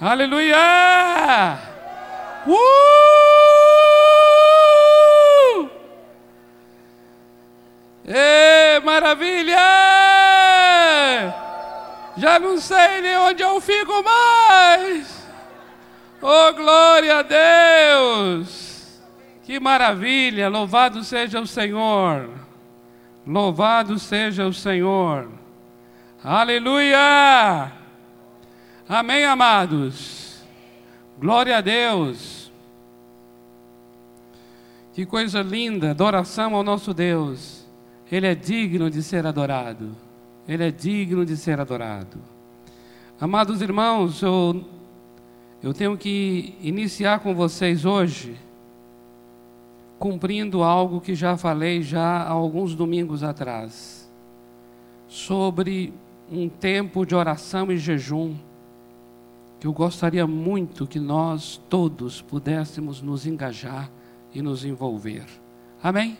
Aleluia! Uh! Ê, maravilha! Já não sei nem onde eu fico mais. Oh, glória a Deus! Que maravilha! Louvado seja o Senhor. Louvado seja o Senhor. Aleluia! Amém, amados. Glória a Deus. Que coisa linda, adoração ao nosso Deus. Ele é digno de ser adorado. Ele é digno de ser adorado. Amados irmãos, eu, eu tenho que iniciar com vocês hoje, cumprindo algo que já falei já há alguns domingos atrás, sobre um tempo de oração e jejum que eu gostaria muito que nós todos pudéssemos nos engajar e nos envolver. Amém?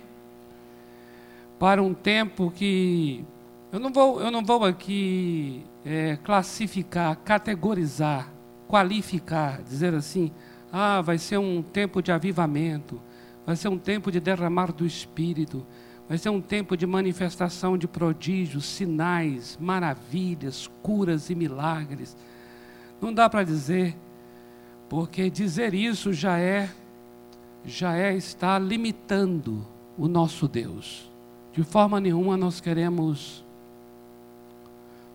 Para um tempo que eu não vou, eu não vou aqui é, classificar, categorizar, qualificar, dizer assim, ah, vai ser um tempo de avivamento, vai ser um tempo de derramar do Espírito, vai ser um tempo de manifestação de prodígios, sinais, maravilhas, curas e milagres. Não dá para dizer, porque dizer isso já é já é estar limitando o nosso Deus. De forma nenhuma nós queremos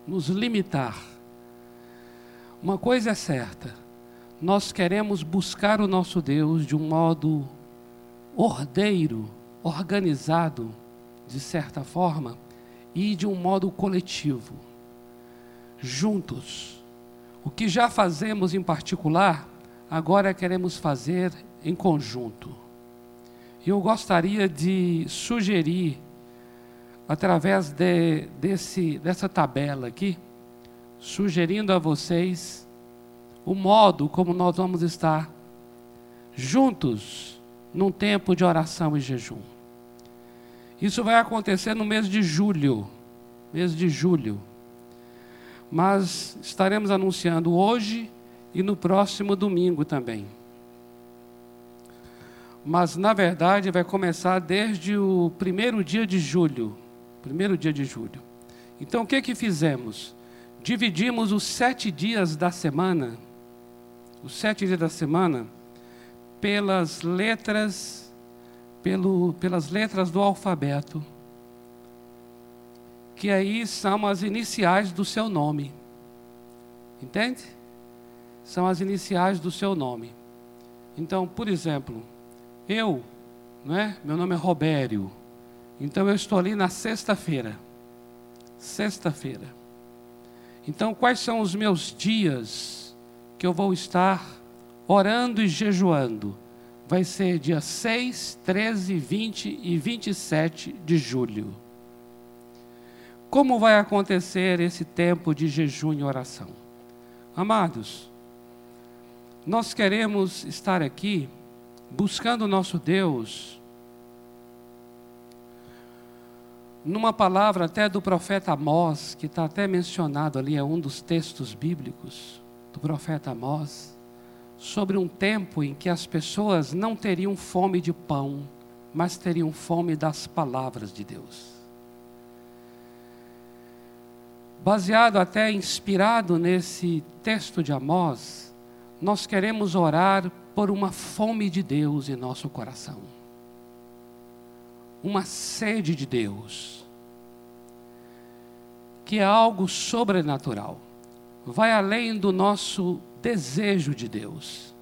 nos limitar. Uma coisa é certa, nós queremos buscar o nosso Deus de um modo ordeiro, organizado, de certa forma, e de um modo coletivo, juntos o que já fazemos em particular, agora queremos fazer em conjunto. E eu gostaria de sugerir, através de, desse, dessa tabela aqui, sugerindo a vocês o modo como nós vamos estar juntos num tempo de oração e jejum. Isso vai acontecer no mês de julho, mês de julho mas estaremos anunciando hoje e no próximo domingo também. Mas na verdade vai começar desde o primeiro dia de julho. Primeiro dia de julho. Então o que que fizemos? Dividimos os sete dias da semana, os sete dias da semana, pelas letras, pelo, pelas letras do alfabeto que aí são as iniciais do seu nome. Entende? São as iniciais do seu nome. Então, por exemplo, eu, não é? Meu nome é Robério. Então eu estou ali na sexta-feira. Sexta-feira. Então, quais são os meus dias que eu vou estar orando e jejuando? Vai ser dia 6, 13, 20 e 27 de julho. Como vai acontecer esse tempo de jejum e oração? Amados, nós queremos estar aqui buscando o nosso Deus, numa palavra até do profeta Amós, que está até mencionado ali, é um dos textos bíblicos do profeta Amós, sobre um tempo em que as pessoas não teriam fome de pão, mas teriam fome das palavras de Deus baseado até inspirado nesse texto de Amós, nós queremos orar por uma fome de Deus em nosso coração. Uma sede de Deus. Que é algo sobrenatural. Vai além do nosso desejo de Deus.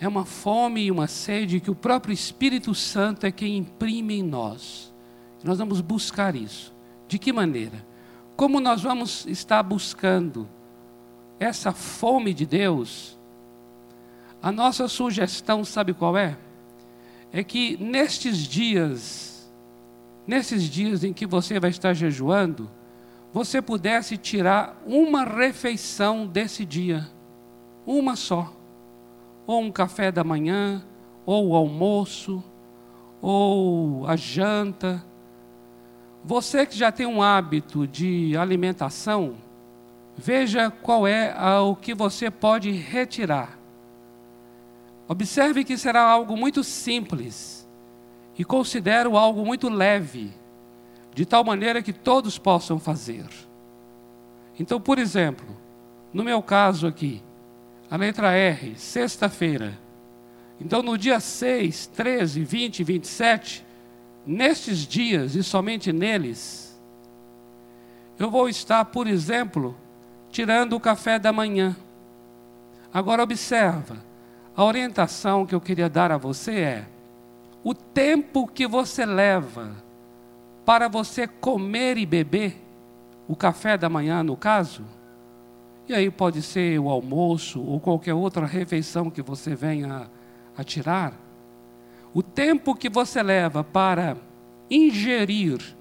É uma fome e uma sede que o próprio Espírito Santo é quem imprime em nós. Nós vamos buscar isso. De que maneira? Como nós vamos estar buscando essa fome de Deus, a nossa sugestão, sabe qual é? É que nestes dias, nesses dias em que você vai estar jejuando, você pudesse tirar uma refeição desse dia, uma só, ou um café da manhã, ou o almoço, ou a janta, você que já tem um hábito de alimentação, veja qual é o que você pode retirar. Observe que será algo muito simples e considero algo muito leve, de tal maneira que todos possam fazer. Então, por exemplo, no meu caso aqui, a letra R, sexta-feira. Então, no dia 6, 13, 20 e 27, nestes dias e somente neles, eu vou estar, por exemplo, tirando o café da manhã. Agora observa, a orientação que eu queria dar a você é: o tempo que você leva para você comer e beber, o café da manhã no caso, e aí pode ser o almoço ou qualquer outra refeição que você venha a tirar. O tempo que você leva para ingerir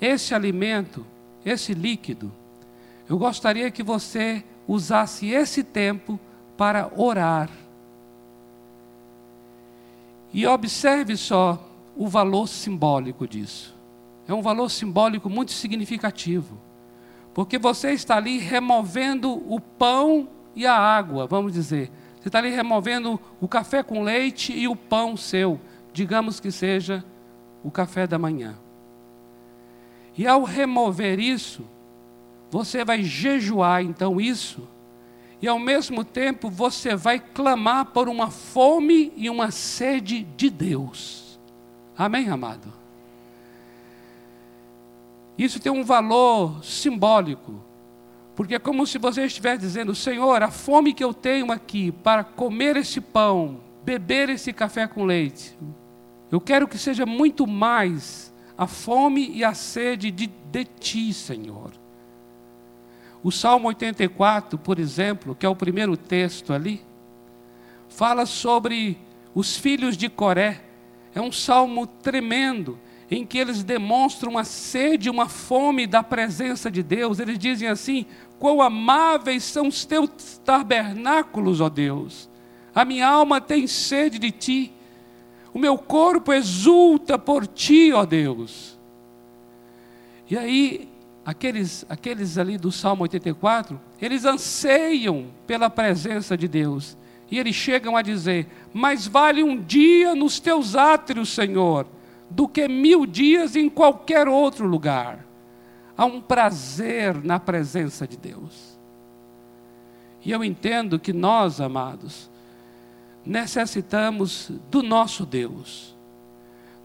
esse alimento, esse líquido, eu gostaria que você usasse esse tempo para orar. E observe só o valor simbólico disso. É um valor simbólico muito significativo. Porque você está ali removendo o pão e a água, vamos dizer. Você está ali removendo o café com leite e o pão seu, digamos que seja o café da manhã. E ao remover isso, você vai jejuar então isso, e ao mesmo tempo você vai clamar por uma fome e uma sede de Deus. Amém, amado? Isso tem um valor simbólico, porque é como se você estivesse dizendo: Senhor, a fome que eu tenho aqui para comer esse pão, beber esse café com leite, eu quero que seja muito mais a fome e a sede de, de Ti, Senhor. O Salmo 84, por exemplo, que é o primeiro texto ali, fala sobre os filhos de Coré. É um salmo tremendo em que eles demonstram uma sede, uma fome da presença de Deus. Eles dizem assim: Quão amáveis são os teus tabernáculos, ó Deus! A minha alma tem sede de ti, o meu corpo exulta por ti, ó Deus. E aí, aqueles, aqueles ali do Salmo 84, eles anseiam pela presença de Deus. E eles chegam a dizer: Mais vale um dia nos teus átrios, Senhor do que mil dias em qualquer outro lugar. Há um prazer na presença de Deus. E eu entendo que nós, amados, necessitamos do nosso Deus.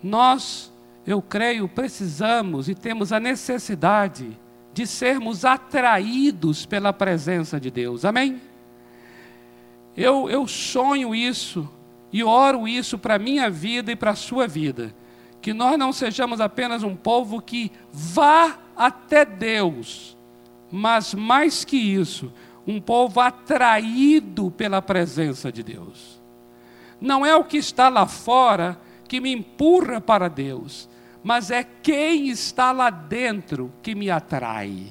Nós, eu creio, precisamos e temos a necessidade de sermos atraídos pela presença de Deus. Amém? Eu, eu sonho isso e oro isso para a minha vida e para a sua vida que nós não sejamos apenas um povo que vá até Deus, mas mais que isso, um povo atraído pela presença de Deus. Não é o que está lá fora que me empurra para Deus, mas é quem está lá dentro que me atrai.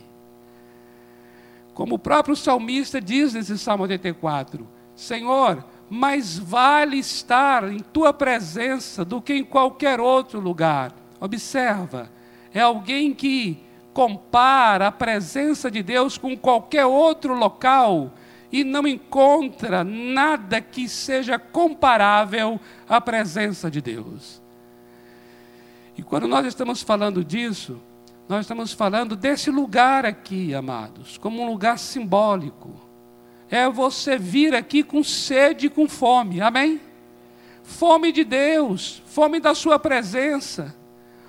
Como o próprio salmista diz nesse Salmo 84: Senhor, mais vale estar em tua presença do que em qualquer outro lugar. Observa, é alguém que compara a presença de Deus com qualquer outro local e não encontra nada que seja comparável à presença de Deus. E quando nós estamos falando disso, nós estamos falando desse lugar aqui, amados, como um lugar simbólico é você vir aqui com sede e com fome, amém? Fome de Deus, fome da Sua presença,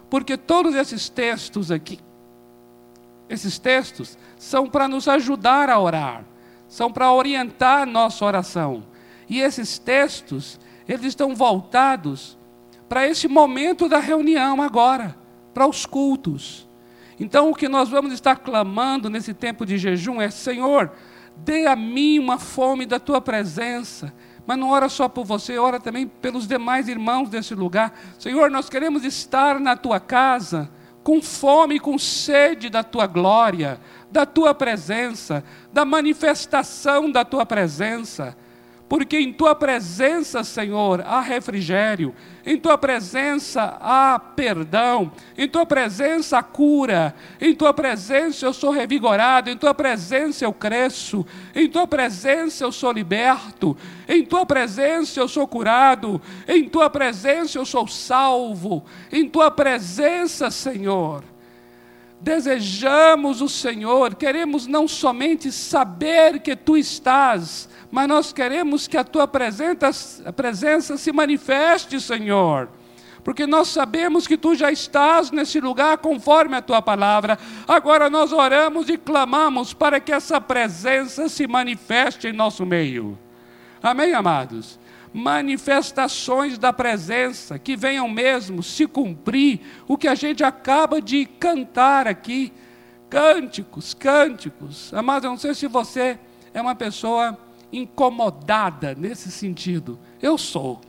porque todos esses textos aqui, esses textos, são para nos ajudar a orar, são para orientar nossa oração, e esses textos, eles estão voltados para esse momento da reunião agora, para os cultos. Então, o que nós vamos estar clamando nesse tempo de jejum é: Senhor, Dê a mim uma fome da tua presença. Mas não ora só por você, ora também pelos demais irmãos desse lugar. Senhor, nós queremos estar na tua casa com fome e com sede da tua glória, da tua presença, da manifestação da tua presença. Porque em tua presença, Senhor, há refrigério, em tua presença há perdão, em tua presença há cura, em tua presença eu sou revigorado, em tua presença eu cresço, em tua presença eu sou liberto, em tua presença eu sou curado, em tua presença eu sou salvo, em tua presença, Senhor desejamos o Senhor, queremos não somente saber que tu estás, mas nós queremos que a tua presença, a presença se manifeste, Senhor. Porque nós sabemos que tu já estás nesse lugar conforme a tua palavra. Agora nós oramos e clamamos para que essa presença se manifeste em nosso meio. Amém, amados? manifestações da presença, que venham mesmo se cumprir o que a gente acaba de cantar aqui. Cânticos, cânticos. Amados, eu não sei se você é uma pessoa incomodada nesse sentido. Eu sou.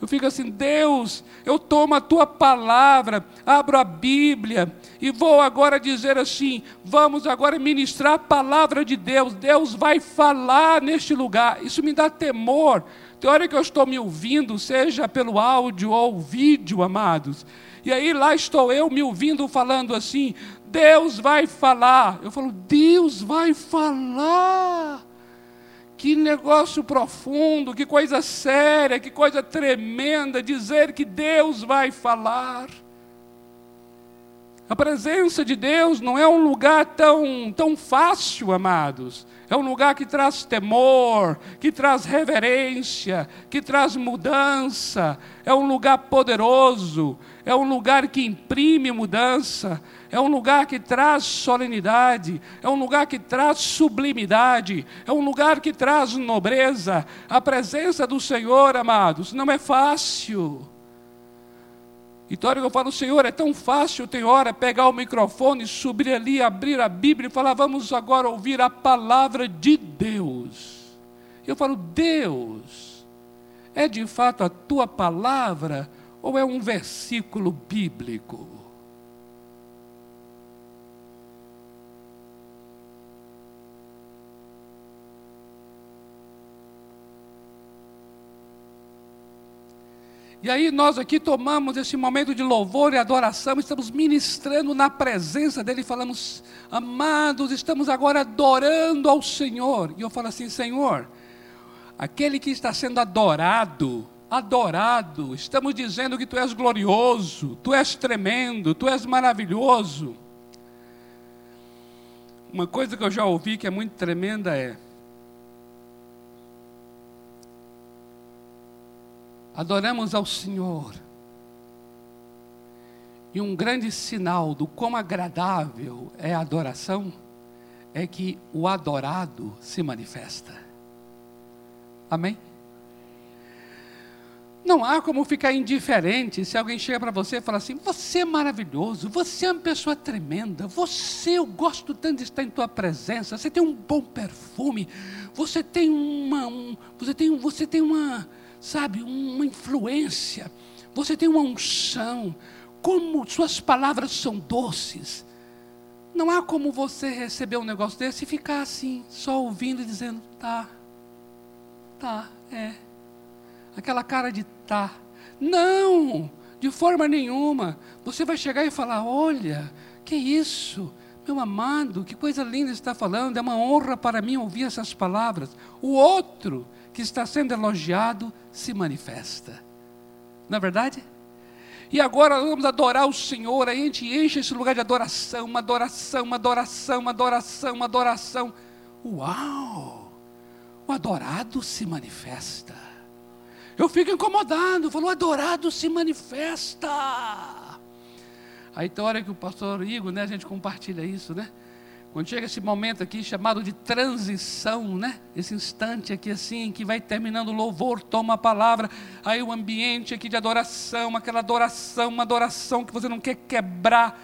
Eu fico assim, Deus, eu tomo a tua palavra, abro a Bíblia e vou agora dizer assim: vamos agora ministrar a palavra de Deus. Deus vai falar neste lugar. Isso me dá temor. Tem hora que eu estou me ouvindo, seja pelo áudio ou vídeo, amados. E aí lá estou eu me ouvindo falando assim: Deus vai falar. Eu falo, Deus vai falar. Que negócio profundo, que coisa séria, que coisa tremenda dizer que Deus vai falar. A presença de Deus não é um lugar tão, tão fácil, amados. É um lugar que traz temor, que traz reverência, que traz mudança. É um lugar poderoso, é um lugar que imprime mudança, é um lugar que traz solenidade, é um lugar que traz sublimidade, é um lugar que traz nobreza. A presença do Senhor, amados, não é fácil. E toda hora eu falo, Senhor, é tão fácil, tem hora, pegar o microfone, subir ali, abrir a Bíblia e falar, vamos agora ouvir a palavra de Deus. Eu falo, Deus, é de fato a tua palavra ou é um versículo bíblico? E aí nós aqui tomamos esse momento de louvor e adoração, estamos ministrando na presença dele, falamos, amados, estamos agora adorando ao Senhor. E eu falo assim, Senhor, aquele que está sendo adorado, adorado, estamos dizendo que tu és glorioso, tu és tremendo, tu és maravilhoso. Uma coisa que eu já ouvi que é muito tremenda é: adoramos ao Senhor. E um grande sinal do quão agradável é a adoração é que o adorado se manifesta. Amém? Não há como ficar indiferente se alguém chega para você e fala assim: Você é maravilhoso, você é uma pessoa tremenda, você, eu gosto tanto de estar em tua presença, você tem um bom perfume, você tem uma, um, você tem, você tem uma, sabe, uma influência, você tem uma unção, como suas palavras são doces. Não há como você receber um negócio desse e ficar assim, só ouvindo e dizendo, tá, tá, é. Aquela cara de tá. Não, de forma nenhuma. Você vai chegar e falar: olha, que isso? Meu amado, que coisa linda está falando, é uma honra para mim ouvir essas palavras. O outro que está sendo elogiado se manifesta. Não é verdade? E agora vamos adorar o Senhor, aí a gente enche esse lugar de adoração, uma adoração, uma adoração, uma adoração, uma adoração. Uau! O adorado se manifesta. Eu fico incomodado, falou, adorado se manifesta. Aí tem hora que o pastor Igor, né, a gente compartilha isso, né? Quando chega esse momento aqui chamado de transição, né? Esse instante aqui assim, que vai terminando o louvor, toma a palavra, aí o ambiente aqui de adoração, aquela adoração, uma adoração que você não quer quebrar,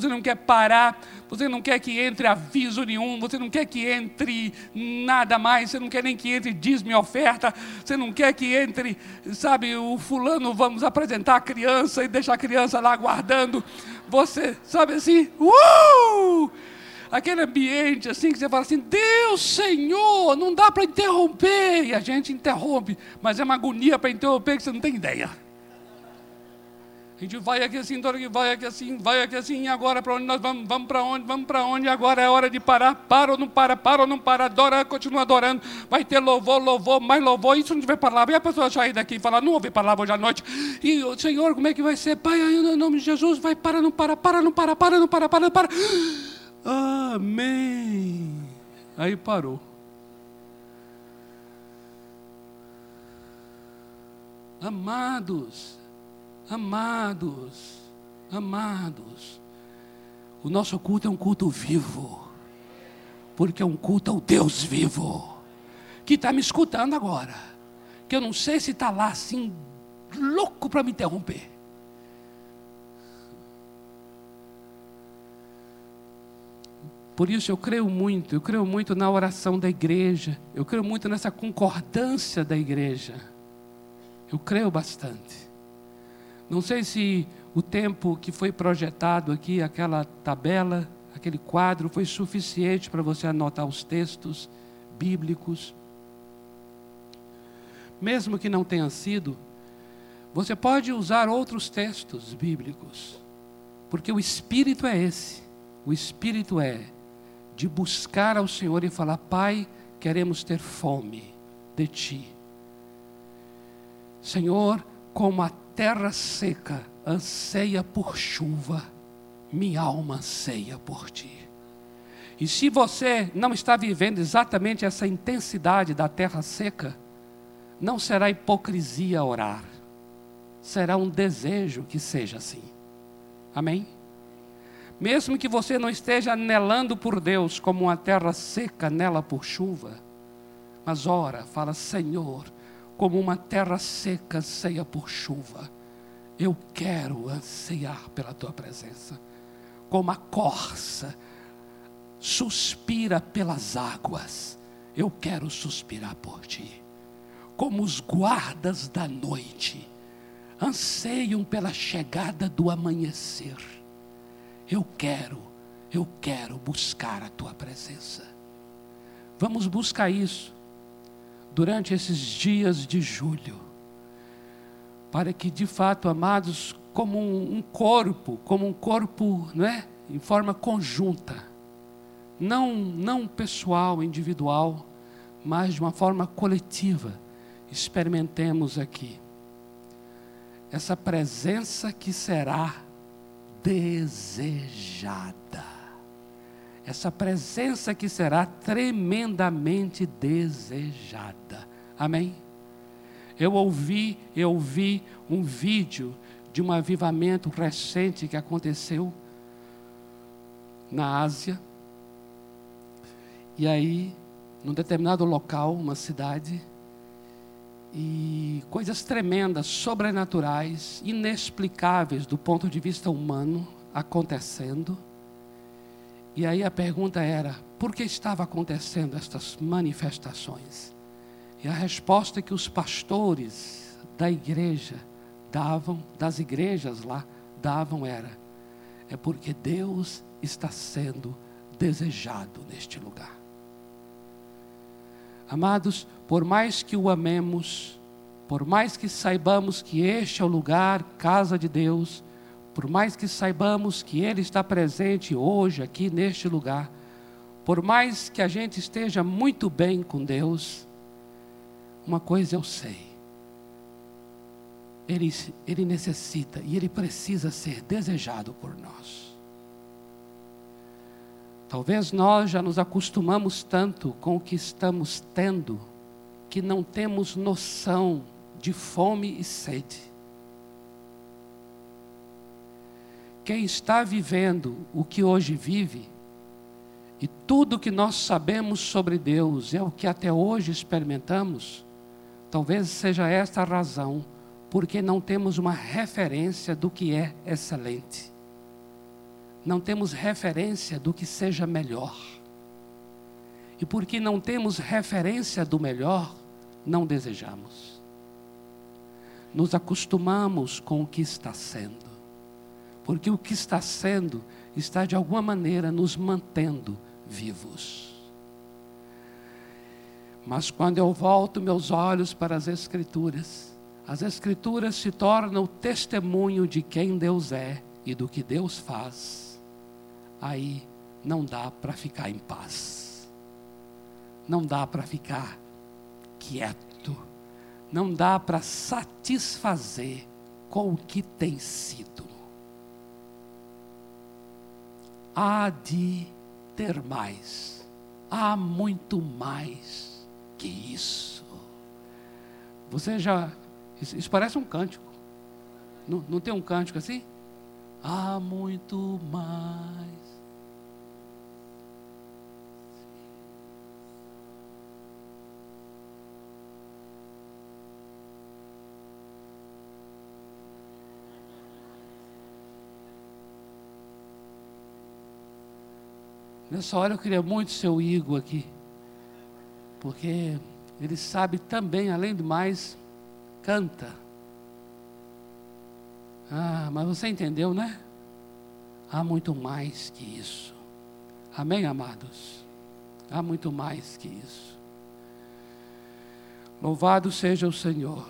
você não quer parar, você não quer que entre aviso nenhum, você não quer que entre nada mais, você não quer nem que entre dízimo e oferta, você não quer que entre, sabe, o fulano, vamos apresentar a criança e deixar a criança lá aguardando, você, sabe assim, uh! aquele ambiente assim que você fala assim: Deus, Senhor, não dá para interromper. E a gente interrompe, mas é uma agonia para interromper que você não tem ideia. A gente vai aqui assim, vai aqui assim, vai aqui assim, e agora para onde nós vamos? Vamos para onde? Vamos para onde? Agora é hora de parar. Para ou não para? Para ou não para? Adora, continua adorando. Vai ter louvor, louvor, mais louvor. Isso não tiver palavra. E a pessoa sair daqui e falar, não ouvi palavra hoje à noite. E Senhor, como é que vai ser? Pai, aí no nome de Jesus, vai, para, não para, para, não para, para, não para, para, não para. Amém. Aí parou. Amados, Amados, amados, o nosso culto é um culto vivo, porque é um culto ao Deus vivo, que está me escutando agora, que eu não sei se está lá assim, louco para me interromper. Por isso eu creio muito, eu creio muito na oração da igreja, eu creio muito nessa concordância da igreja. Eu creio bastante. Não sei se o tempo que foi projetado aqui, aquela tabela, aquele quadro, foi suficiente para você anotar os textos bíblicos. Mesmo que não tenha sido, você pode usar outros textos bíblicos, porque o espírito é esse. O espírito é de buscar ao Senhor e falar: Pai, queremos ter fome de Ti. Senhor, como a terra seca anseia por chuva, minha alma anseia por ti. E se você não está vivendo exatamente essa intensidade da terra seca, não será hipocrisia orar, será um desejo que seja assim. Amém? Mesmo que você não esteja anelando por Deus como uma terra seca nela por chuva, mas ora, fala, Senhor, como uma terra seca anseia por chuva. Eu quero ansiar pela tua presença, como a corça suspira pelas águas. Eu quero suspirar por ti, como os guardas da noite anseiam pela chegada do amanhecer. Eu quero, eu quero buscar a tua presença. Vamos buscar isso durante esses dias de julho, para que de fato, amados, como um, corpo, como um corpo, não é, em forma conjunta, não não pessoal, individual, mas de uma forma coletiva, experimentemos aqui essa presença que será desejada essa presença que será tremendamente desejada. Amém? Eu ouvi, eu ouvi um vídeo de um avivamento recente que aconteceu na Ásia. E aí, num determinado local, uma cidade, e coisas tremendas, sobrenaturais, inexplicáveis do ponto de vista humano acontecendo. E aí a pergunta era: por que estava acontecendo estas manifestações? E a resposta que os pastores da igreja davam, das igrejas lá, davam era: é porque Deus está sendo desejado neste lugar. Amados, por mais que o amemos, por mais que saibamos que este é o lugar, casa de Deus, por mais que saibamos que Ele está presente hoje, aqui neste lugar, por mais que a gente esteja muito bem com Deus, uma coisa eu sei. Ele, ele necessita e ele precisa ser desejado por nós. Talvez nós já nos acostumamos tanto com o que estamos tendo, que não temos noção de fome e sede. Quem está vivendo o que hoje vive, e tudo que nós sabemos sobre Deus é o que até hoje experimentamos, talvez seja esta a razão porque não temos uma referência do que é excelente. Não temos referência do que seja melhor. E porque não temos referência do melhor, não desejamos. Nos acostumamos com o que está sendo porque o que está sendo está de alguma maneira nos mantendo vivos. Mas quando eu volto meus olhos para as Escrituras, as Escrituras se tornam o testemunho de quem Deus é e do que Deus faz. Aí não dá para ficar em paz, não dá para ficar quieto, não dá para satisfazer com o que tem sido. Há de ter mais, há muito mais que isso. Você já. Isso, parece um cântico. Não, não tem um cântico assim? Há muito mais. Nessa hora eu queria muito ser o Igor aqui, porque ele sabe também, além do mais, canta. Ah, mas você entendeu, né? Há muito mais que isso. Amém, amados? Há muito mais que isso. Louvado seja o Senhor.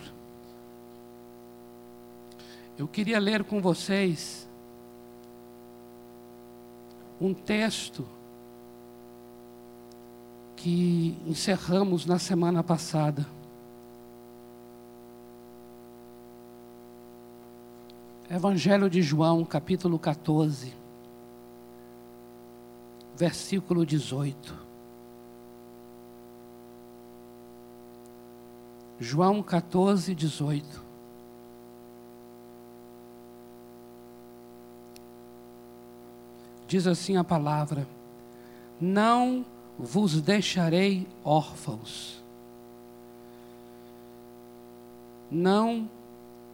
Eu queria ler com vocês um texto que encerramos na semana passada. Evangelho de João, capítulo 14, versículo 18. João 14, 18. Diz assim a palavra: Não vos deixarei órfãos. Não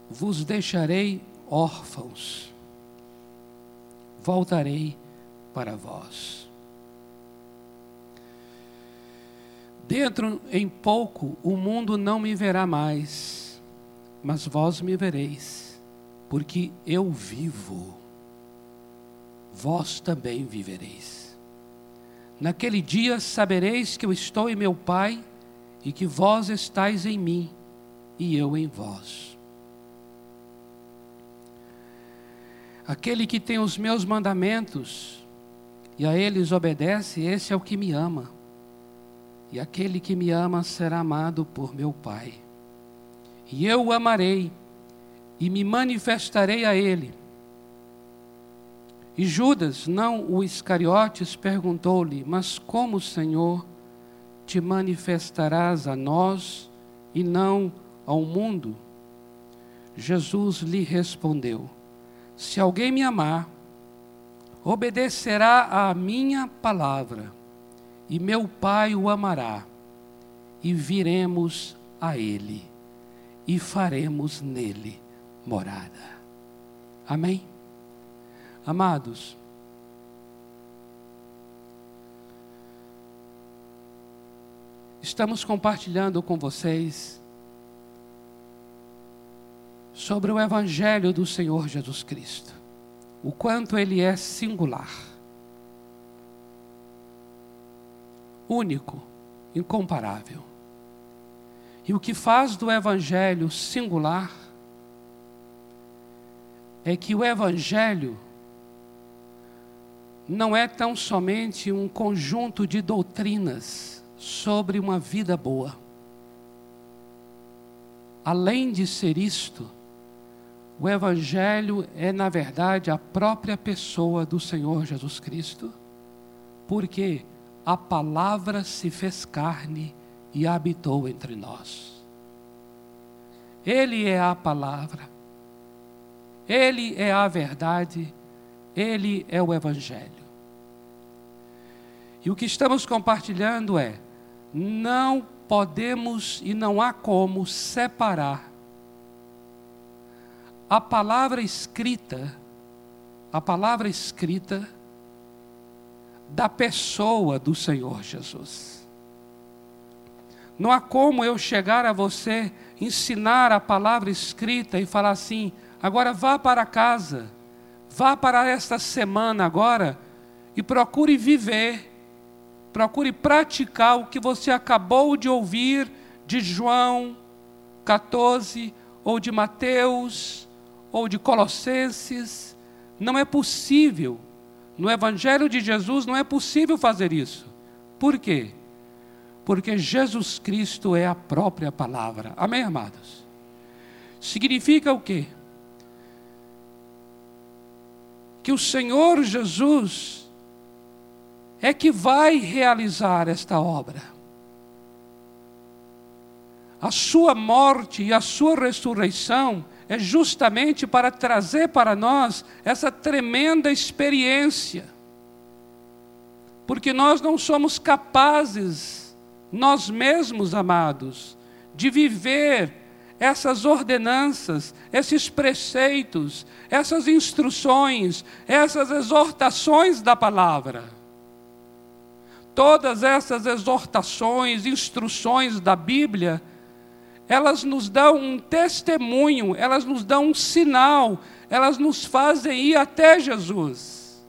vos deixarei órfãos. Voltarei para vós. Dentro em pouco o mundo não me verá mais, mas vós me vereis, porque eu vivo, vós também vivereis. Naquele dia sabereis que eu estou em meu Pai e que vós estáis em mim e eu em vós. Aquele que tem os meus mandamentos e a eles obedece, esse é o que me ama. E aquele que me ama será amado por meu Pai. E eu o amarei e me manifestarei a ele. E Judas, não o Iscariotes, perguntou-lhe: Mas como, Senhor, te manifestarás a nós e não ao mundo? Jesus lhe respondeu: Se alguém me amar, obedecerá à minha palavra, e meu Pai o amará, e viremos a ele, e faremos nele morada. Amém? Amados, estamos compartilhando com vocês sobre o Evangelho do Senhor Jesus Cristo, o quanto ele é singular, único, incomparável. E o que faz do Evangelho singular é que o Evangelho não é tão somente um conjunto de doutrinas sobre uma vida boa. Além de ser isto, o Evangelho é, na verdade, a própria pessoa do Senhor Jesus Cristo, porque a palavra se fez carne e habitou entre nós. Ele é a palavra, Ele é a verdade ele é o Evangelho. E o que estamos compartilhando é: não podemos e não há como separar a palavra escrita, a palavra escrita, da pessoa do Senhor Jesus. Não há como eu chegar a você, ensinar a palavra escrita e falar assim: agora vá para casa Vá para esta semana agora e procure viver procure praticar o que você acabou de ouvir de João 14, ou de Mateus, ou de Colossenses. Não é possível. No Evangelho de Jesus não é possível fazer isso. Por quê? Porque Jesus Cristo é a própria palavra. Amém, amados? Significa o quê? Que o Senhor Jesus é que vai realizar esta obra. A sua morte e a sua ressurreição é justamente para trazer para nós essa tremenda experiência. Porque nós não somos capazes, nós mesmos, amados, de viver essas ordenanças, esses preceitos, essas instruções, essas exortações da palavra. Todas essas exortações, instruções da Bíblia, elas nos dão um testemunho, elas nos dão um sinal, elas nos fazem ir até Jesus.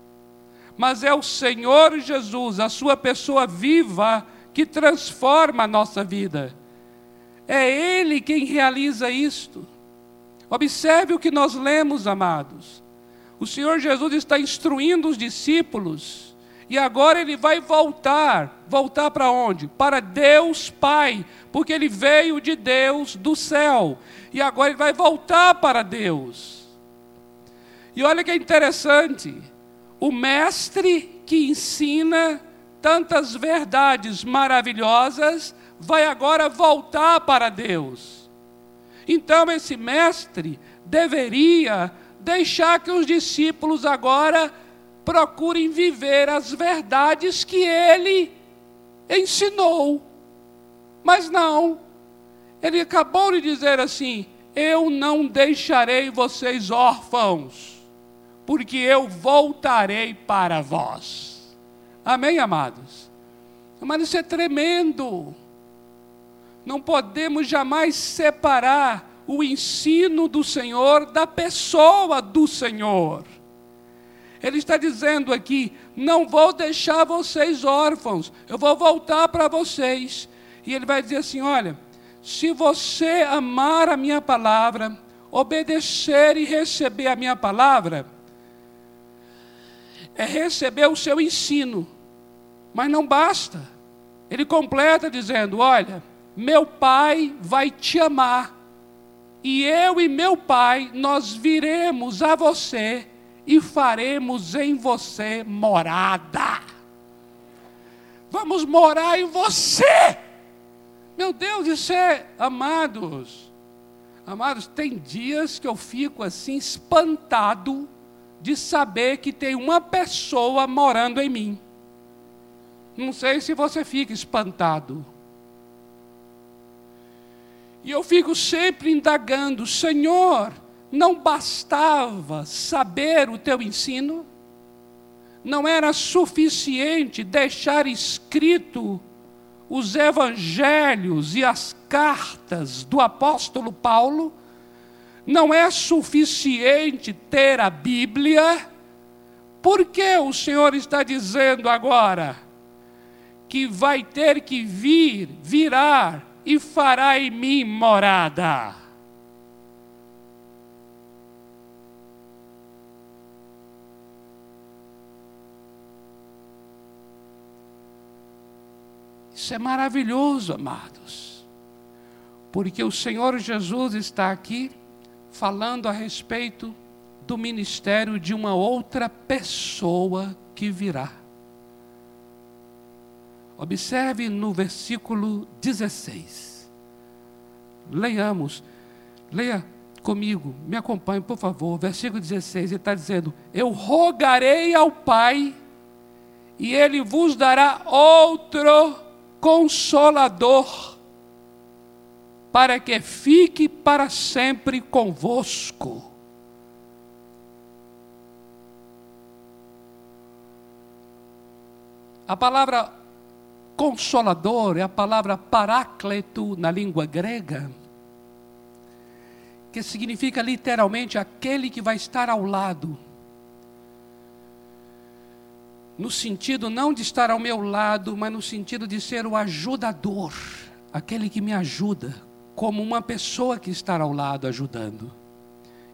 Mas é o Senhor Jesus, a Sua pessoa viva, que transforma a nossa vida. É Ele quem realiza isto. Observe o que nós lemos, amados. O Senhor Jesus está instruindo os discípulos e agora ele vai voltar. Voltar para onde? Para Deus Pai, porque ele veio de Deus do céu. E agora ele vai voltar para Deus. E olha que interessante: o mestre que ensina tantas verdades maravilhosas vai agora voltar para Deus. Então esse mestre deveria deixar que os discípulos agora procurem viver as verdades que ele ensinou. Mas não, ele acabou de dizer assim: Eu não deixarei vocês órfãos, porque eu voltarei para vós. Amém, amados? Mas isso é tremendo. Não podemos jamais separar o ensino do Senhor da pessoa do Senhor. Ele está dizendo aqui: não vou deixar vocês órfãos, eu vou voltar para vocês. E ele vai dizer assim: olha, se você amar a minha palavra, obedecer e receber a minha palavra, é receber o seu ensino, mas não basta. Ele completa dizendo: olha, meu pai vai te amar, e eu e meu pai, nós viremos a você e faremos em você morada. Vamos morar em você. Meu Deus, isso é, amados, amados, tem dias que eu fico assim espantado de saber que tem uma pessoa morando em mim. Não sei se você fica espantado. E eu fico sempre indagando, Senhor, não bastava saber o teu ensino? Não era suficiente deixar escrito os evangelhos e as cartas do apóstolo Paulo? Não é suficiente ter a Bíblia? Por que o Senhor está dizendo agora que vai ter que vir, virar e fará em mim morada? Isso é maravilhoso, amados, porque o Senhor Jesus está aqui falando a respeito do ministério de uma outra pessoa que virá. Observe no versículo 16. Leiamos. Leia comigo, me acompanhe, por favor. Versículo 16, ele está dizendo: Eu rogarei ao Pai, e ele vos dará outro consolador, para que fique para sempre convosco. A palavra consolador é a palavra paráclito na língua grega, que significa literalmente aquele que vai estar ao lado. no sentido não de estar ao meu lado, mas no sentido de ser o ajudador, aquele que me ajuda, como uma pessoa que está ao lado ajudando.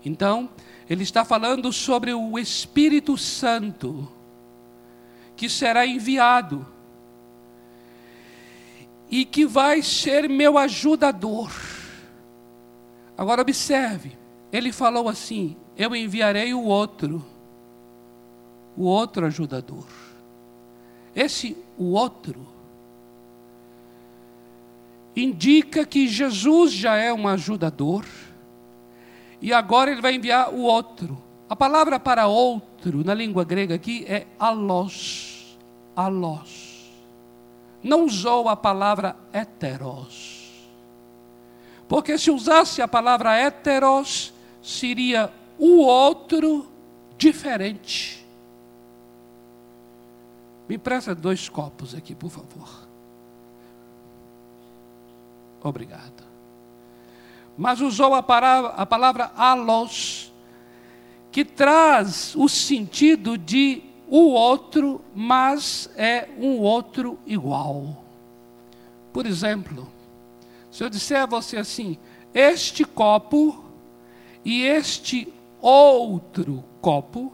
Então, ele está falando sobre o Espírito Santo que será enviado e que vai ser meu ajudador. Agora observe, ele falou assim: Eu enviarei o outro, o outro ajudador. Esse o outro indica que Jesus já é um ajudador e agora ele vai enviar o outro. A palavra para outro na língua grega aqui é alos. Alos. Não usou a palavra heteros. Porque se usasse a palavra heteros, seria o outro diferente. Me presta dois copos aqui, por favor. Obrigado mas usou a palavra, a palavra alos, que traz o sentido de o outro, mas é um outro igual. Por exemplo, se eu disser a você assim, este copo e este outro copo,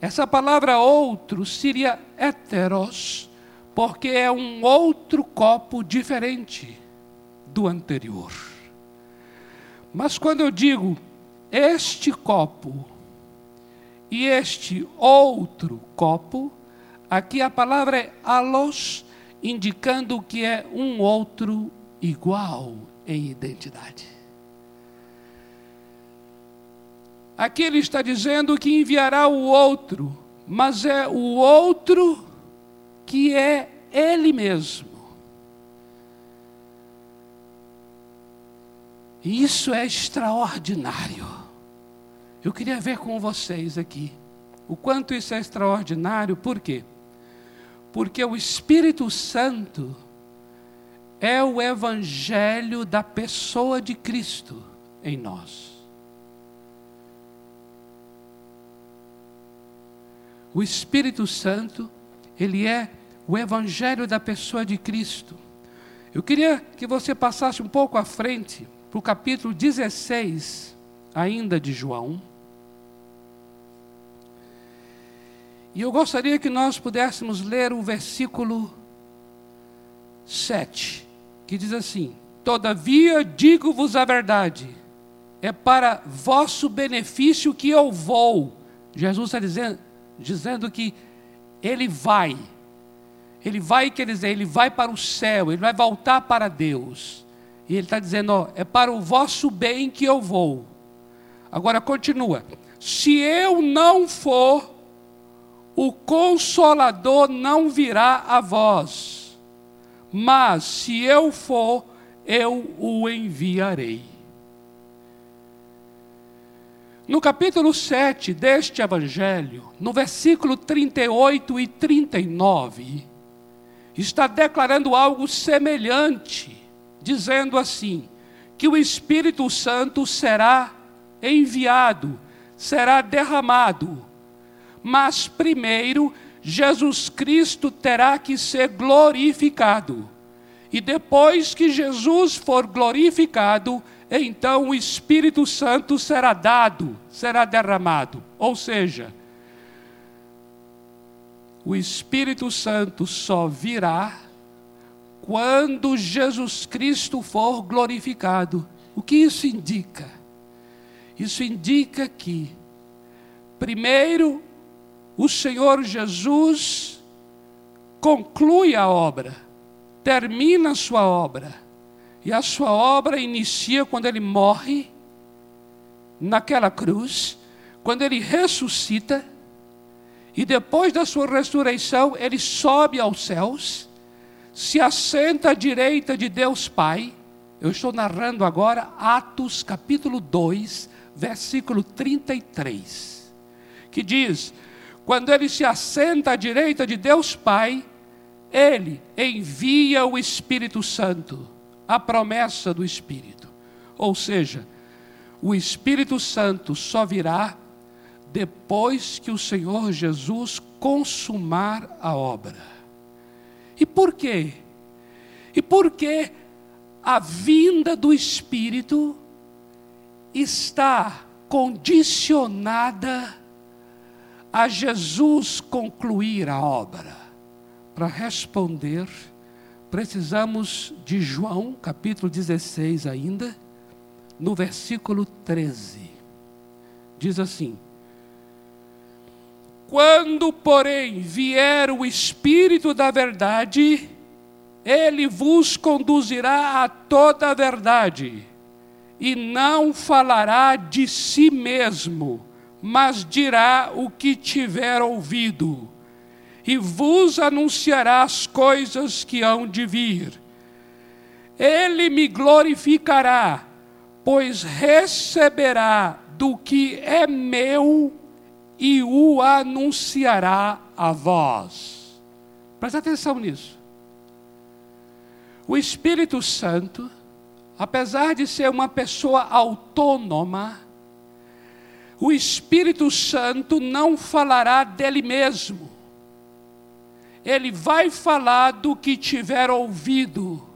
essa palavra outro seria heteros, porque é um outro copo diferente do anterior. Mas quando eu digo este copo e este outro copo, aqui a palavra é alos, indicando que é um outro igual em identidade. Aqui ele está dizendo que enviará o outro, mas é o outro que é ele mesmo. Isso é extraordinário. Eu queria ver com vocês aqui o quanto isso é extraordinário, por quê? Porque o Espírito Santo é o evangelho da pessoa de Cristo em nós. O Espírito Santo, ele é o evangelho da pessoa de Cristo. Eu queria que você passasse um pouco à frente para o capítulo 16, ainda de João. E eu gostaria que nós pudéssemos ler o versículo 7, que diz assim: Todavia digo-vos a verdade, é para vosso benefício que eu vou. Jesus está dizendo, dizendo que ele vai. Ele vai, quer dizer, ele vai para o céu, ele vai voltar para Deus. E ele está dizendo: ó, é para o vosso bem que eu vou. Agora continua: se eu não for, o consolador não virá a vós, mas se eu for, eu o enviarei. No capítulo 7 deste evangelho, no versículo 38 e 39, está declarando algo semelhante dizendo assim: que o Espírito Santo será enviado, será derramado, mas primeiro Jesus Cristo terá que ser glorificado. E depois que Jesus for glorificado, então o Espírito Santo será dado, será derramado. Ou seja, o Espírito Santo só virá quando Jesus Cristo for glorificado. O que isso indica? Isso indica que, primeiro, o Senhor Jesus conclui a obra, termina a sua obra, e a sua obra inicia quando ele morre naquela cruz, quando ele ressuscita, e depois da sua ressurreição, ele sobe aos céus se assenta à direita de Deus Pai. Eu estou narrando agora Atos capítulo 2, versículo 33, que diz: Quando ele se assenta à direita de Deus Pai, ele envia o Espírito Santo, a promessa do Espírito. Ou seja, o Espírito Santo só virá depois que o Senhor Jesus consumar a obra. E por quê? E por que a vinda do Espírito está condicionada a Jesus concluir a obra? Para responder, precisamos de João, capítulo 16 ainda, no versículo 13. Diz assim: Quando, porém, vier o Espírito da Verdade, ele vos conduzirá a toda a verdade, e não falará de si mesmo, mas dirá o que tiver ouvido, e vos anunciará as coisas que hão de vir. Ele me glorificará, pois receberá do que é meu e o anunciará a vós. Presta atenção nisso. O Espírito Santo, apesar de ser uma pessoa autônoma, o Espírito Santo não falará dele mesmo. Ele vai falar do que tiver ouvido.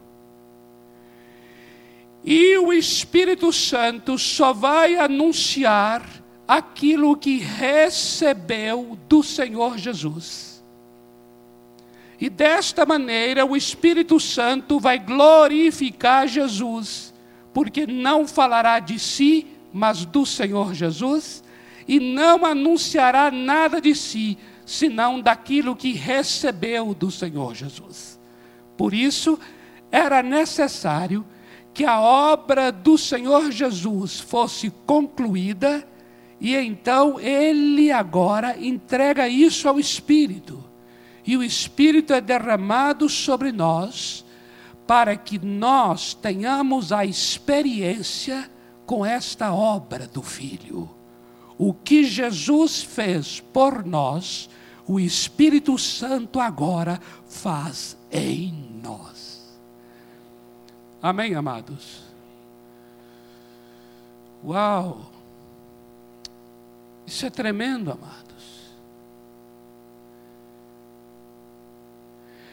E o Espírito Santo só vai anunciar aquilo que recebeu do Senhor Jesus. E desta maneira o Espírito Santo vai glorificar Jesus, porque não falará de si, mas do Senhor Jesus, e não anunciará nada de si, senão daquilo que recebeu do Senhor Jesus. Por isso, era necessário que a obra do Senhor Jesus fosse concluída, e então ele agora entrega isso ao Espírito e o Espírito é derramado sobre nós para que nós tenhamos a experiência com esta obra do Filho. O que Jesus fez por nós, o Espírito Santo agora faz em nós. Amém, amados? Uau! Isso é tremendo, amado.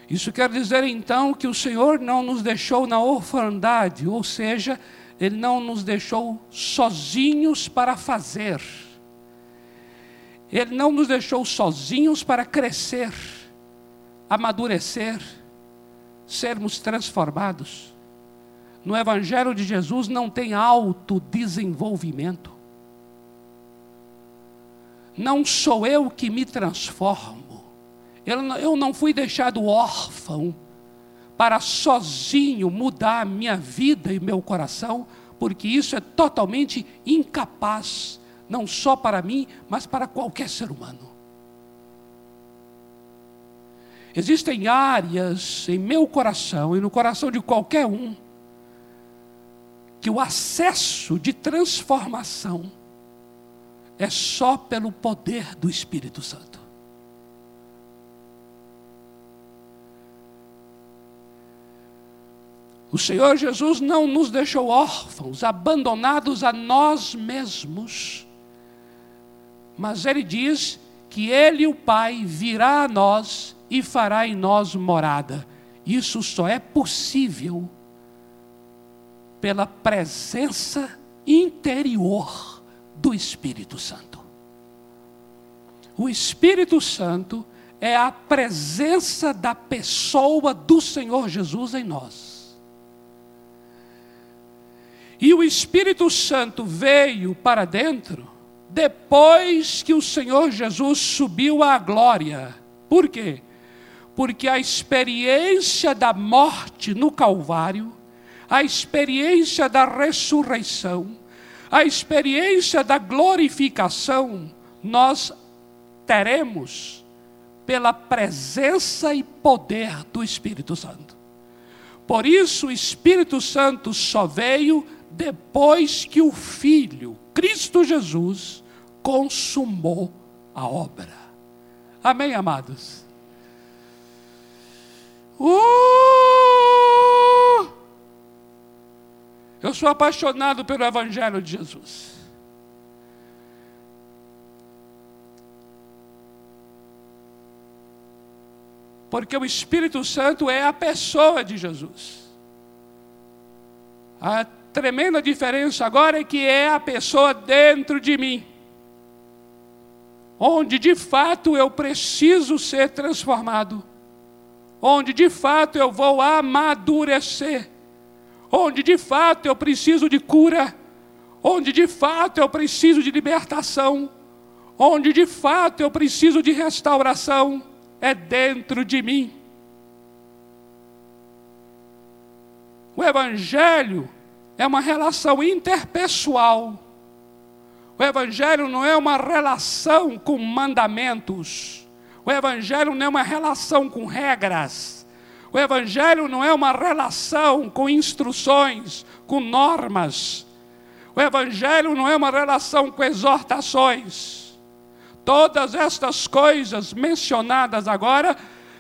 Isso quer dizer então que o Senhor não nos deixou na orfandade, ou seja, Ele não nos deixou sozinhos para fazer. Ele não nos deixou sozinhos para crescer, amadurecer, sermos transformados. No Evangelho de Jesus não tem autodesenvolvimento. Não sou eu que me transformo eu não fui deixado órfão para sozinho mudar minha vida e meu coração, porque isso é totalmente incapaz, não só para mim, mas para qualquer ser humano. Existem áreas em meu coração e no coração de qualquer um que o acesso de transformação é só pelo poder do Espírito Santo. O Senhor Jesus não nos deixou órfãos, abandonados a nós mesmos. Mas Ele diz que Ele, o Pai, virá a nós e fará em nós morada. Isso só é possível pela presença interior do Espírito Santo. O Espírito Santo é a presença da pessoa do Senhor Jesus em nós. E o Espírito Santo veio para dentro depois que o Senhor Jesus subiu à glória. Por quê? Porque a experiência da morte no Calvário, a experiência da ressurreição, a experiência da glorificação, nós teremos pela presença e poder do Espírito Santo. Por isso o Espírito Santo só veio depois que o Filho, Cristo Jesus, consumou a obra. Amém, amados? Uh! Eu sou apaixonado pelo Evangelho de Jesus. Porque o Espírito Santo é a pessoa de Jesus. A tremenda diferença agora é que é a pessoa dentro de mim. Onde de fato eu preciso ser transformado. Onde de fato eu vou amadurecer. Onde de fato eu preciso de cura. Onde de fato eu preciso de libertação. Onde de fato eu preciso de restauração. É dentro de mim. O Evangelho é uma relação interpessoal. O Evangelho não é uma relação com mandamentos. O Evangelho não é uma relação com regras. O Evangelho não é uma relação com instruções, com normas. O Evangelho não é uma relação com exortações. Todas estas coisas mencionadas agora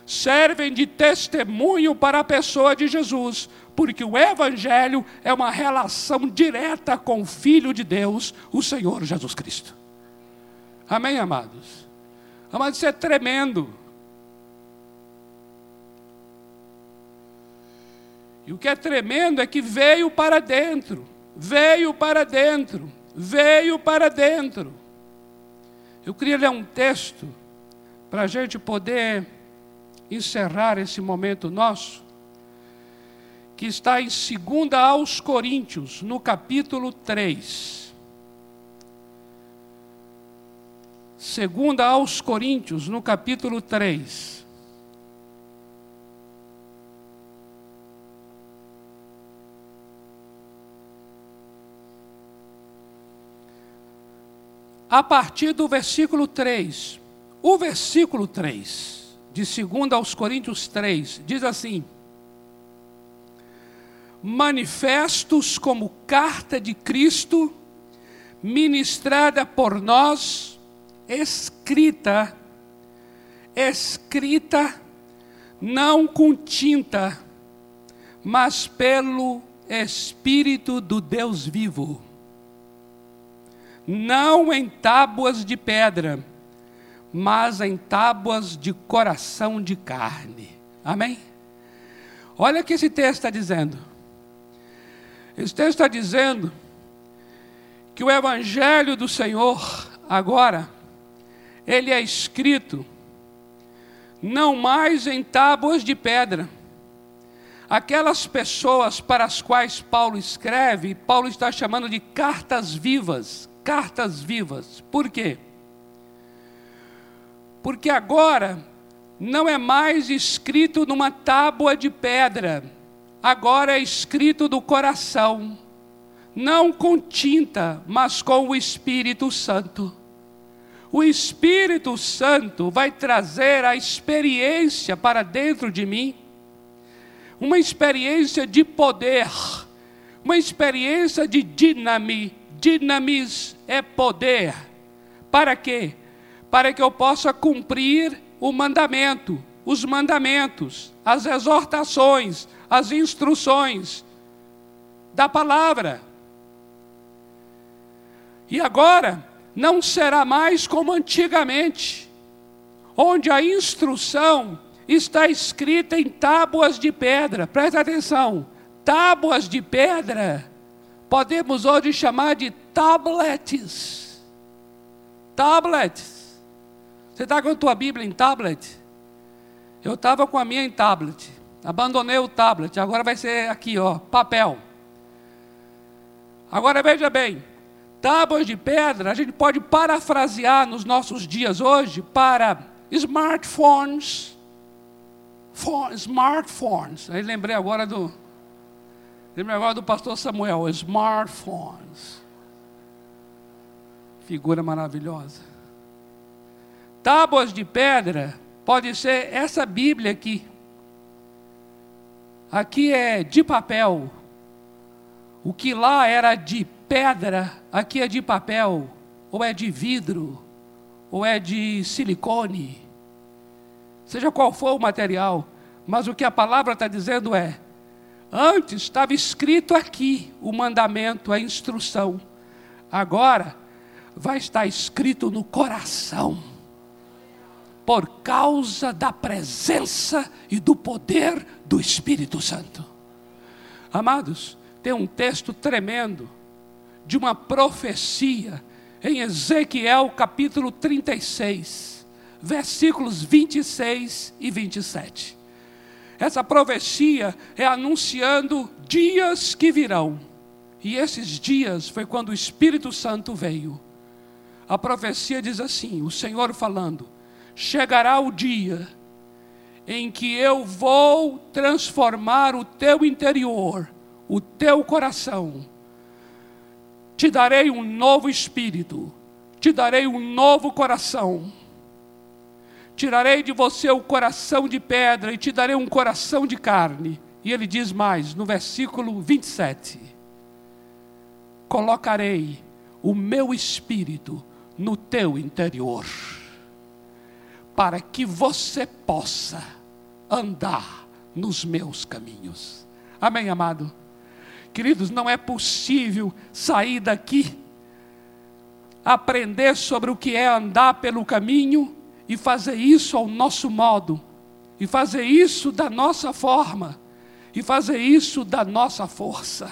servem de testemunho para a pessoa de Jesus, porque o Evangelho é uma relação direta com o Filho de Deus, o Senhor Jesus Cristo. Amém, amados? Amados, isso é tremendo. E o que é tremendo é que veio para dentro, veio para dentro, veio para dentro. Eu queria ler um texto para a gente poder encerrar esse momento nosso que está em 2 aos Coríntios, no capítulo 3. 2 aos Coríntios, no capítulo 3. A partir do versículo 3. O versículo 3, de 2 aos Coríntios 3, diz assim: manifestos como carta de Cristo, ministrada por nós, escrita, escrita não com tinta, mas pelo Espírito do Deus vivo, não em tábuas de pedra, mas em tábuas de coração de carne. Amém? Olha o que esse texto está dizendo. Esse texto está dizendo que o Evangelho do Senhor, agora, ele é escrito não mais em tábuas de pedra. Aquelas pessoas para as quais Paulo escreve, Paulo está chamando de cartas vivas, cartas vivas. Por quê? Porque agora não é mais escrito numa tábua de pedra, agora é escrito do coração, não com tinta, mas com o Espírito Santo. O Espírito Santo vai trazer a experiência para dentro de mim, uma experiência de poder, uma experiência de dinami. Dinamis é poder. Para quê? Para que eu possa cumprir o mandamento, os mandamentos, as exortações, as instruções da palavra. E agora não será mais como antigamente, onde a instrução está escrita em tábuas de pedra. Presta atenção, tábuas de pedra podemos hoje chamar de tablets. Tablets. Você está com a tua Bíblia em tablet? Eu estava com a minha em tablet. Abandonei o tablet, agora vai ser aqui, ó, papel. Agora veja bem, tábuas de pedra, a gente pode parafrasear nos nossos dias hoje para smartphones. Phone, smartphones. Aí lembrei agora do lembrei agora do pastor Samuel, smartphones. Figura maravilhosa. Tábuas de pedra pode ser essa Bíblia aqui. Aqui é de papel. O que lá era de pedra, aqui é de papel, ou é de vidro, ou é de silicone. Seja qual for o material, mas o que a palavra está dizendo é: antes estava escrito aqui o mandamento, a instrução, agora vai estar escrito no coração por causa da presença e do poder do Espírito Santo. Amados, tem um texto tremendo de uma profecia em Ezequiel capítulo 36, versículos 26 e 27. Essa profecia é anunciando dias que virão. E esses dias foi quando o Espírito Santo veio. A profecia diz assim: o Senhor falando, chegará o dia em que eu vou transformar o teu interior, o teu coração. Te darei um novo espírito, te darei um novo coração. Tirarei de você o coração de pedra e te darei um coração de carne. E ele diz mais, no versículo 27: Colocarei o meu espírito no teu interior, para que você possa andar nos meus caminhos. Amém, amado? Queridos, não é possível sair daqui, aprender sobre o que é andar pelo caminho e fazer isso ao nosso modo, e fazer isso da nossa forma, e fazer isso da nossa força.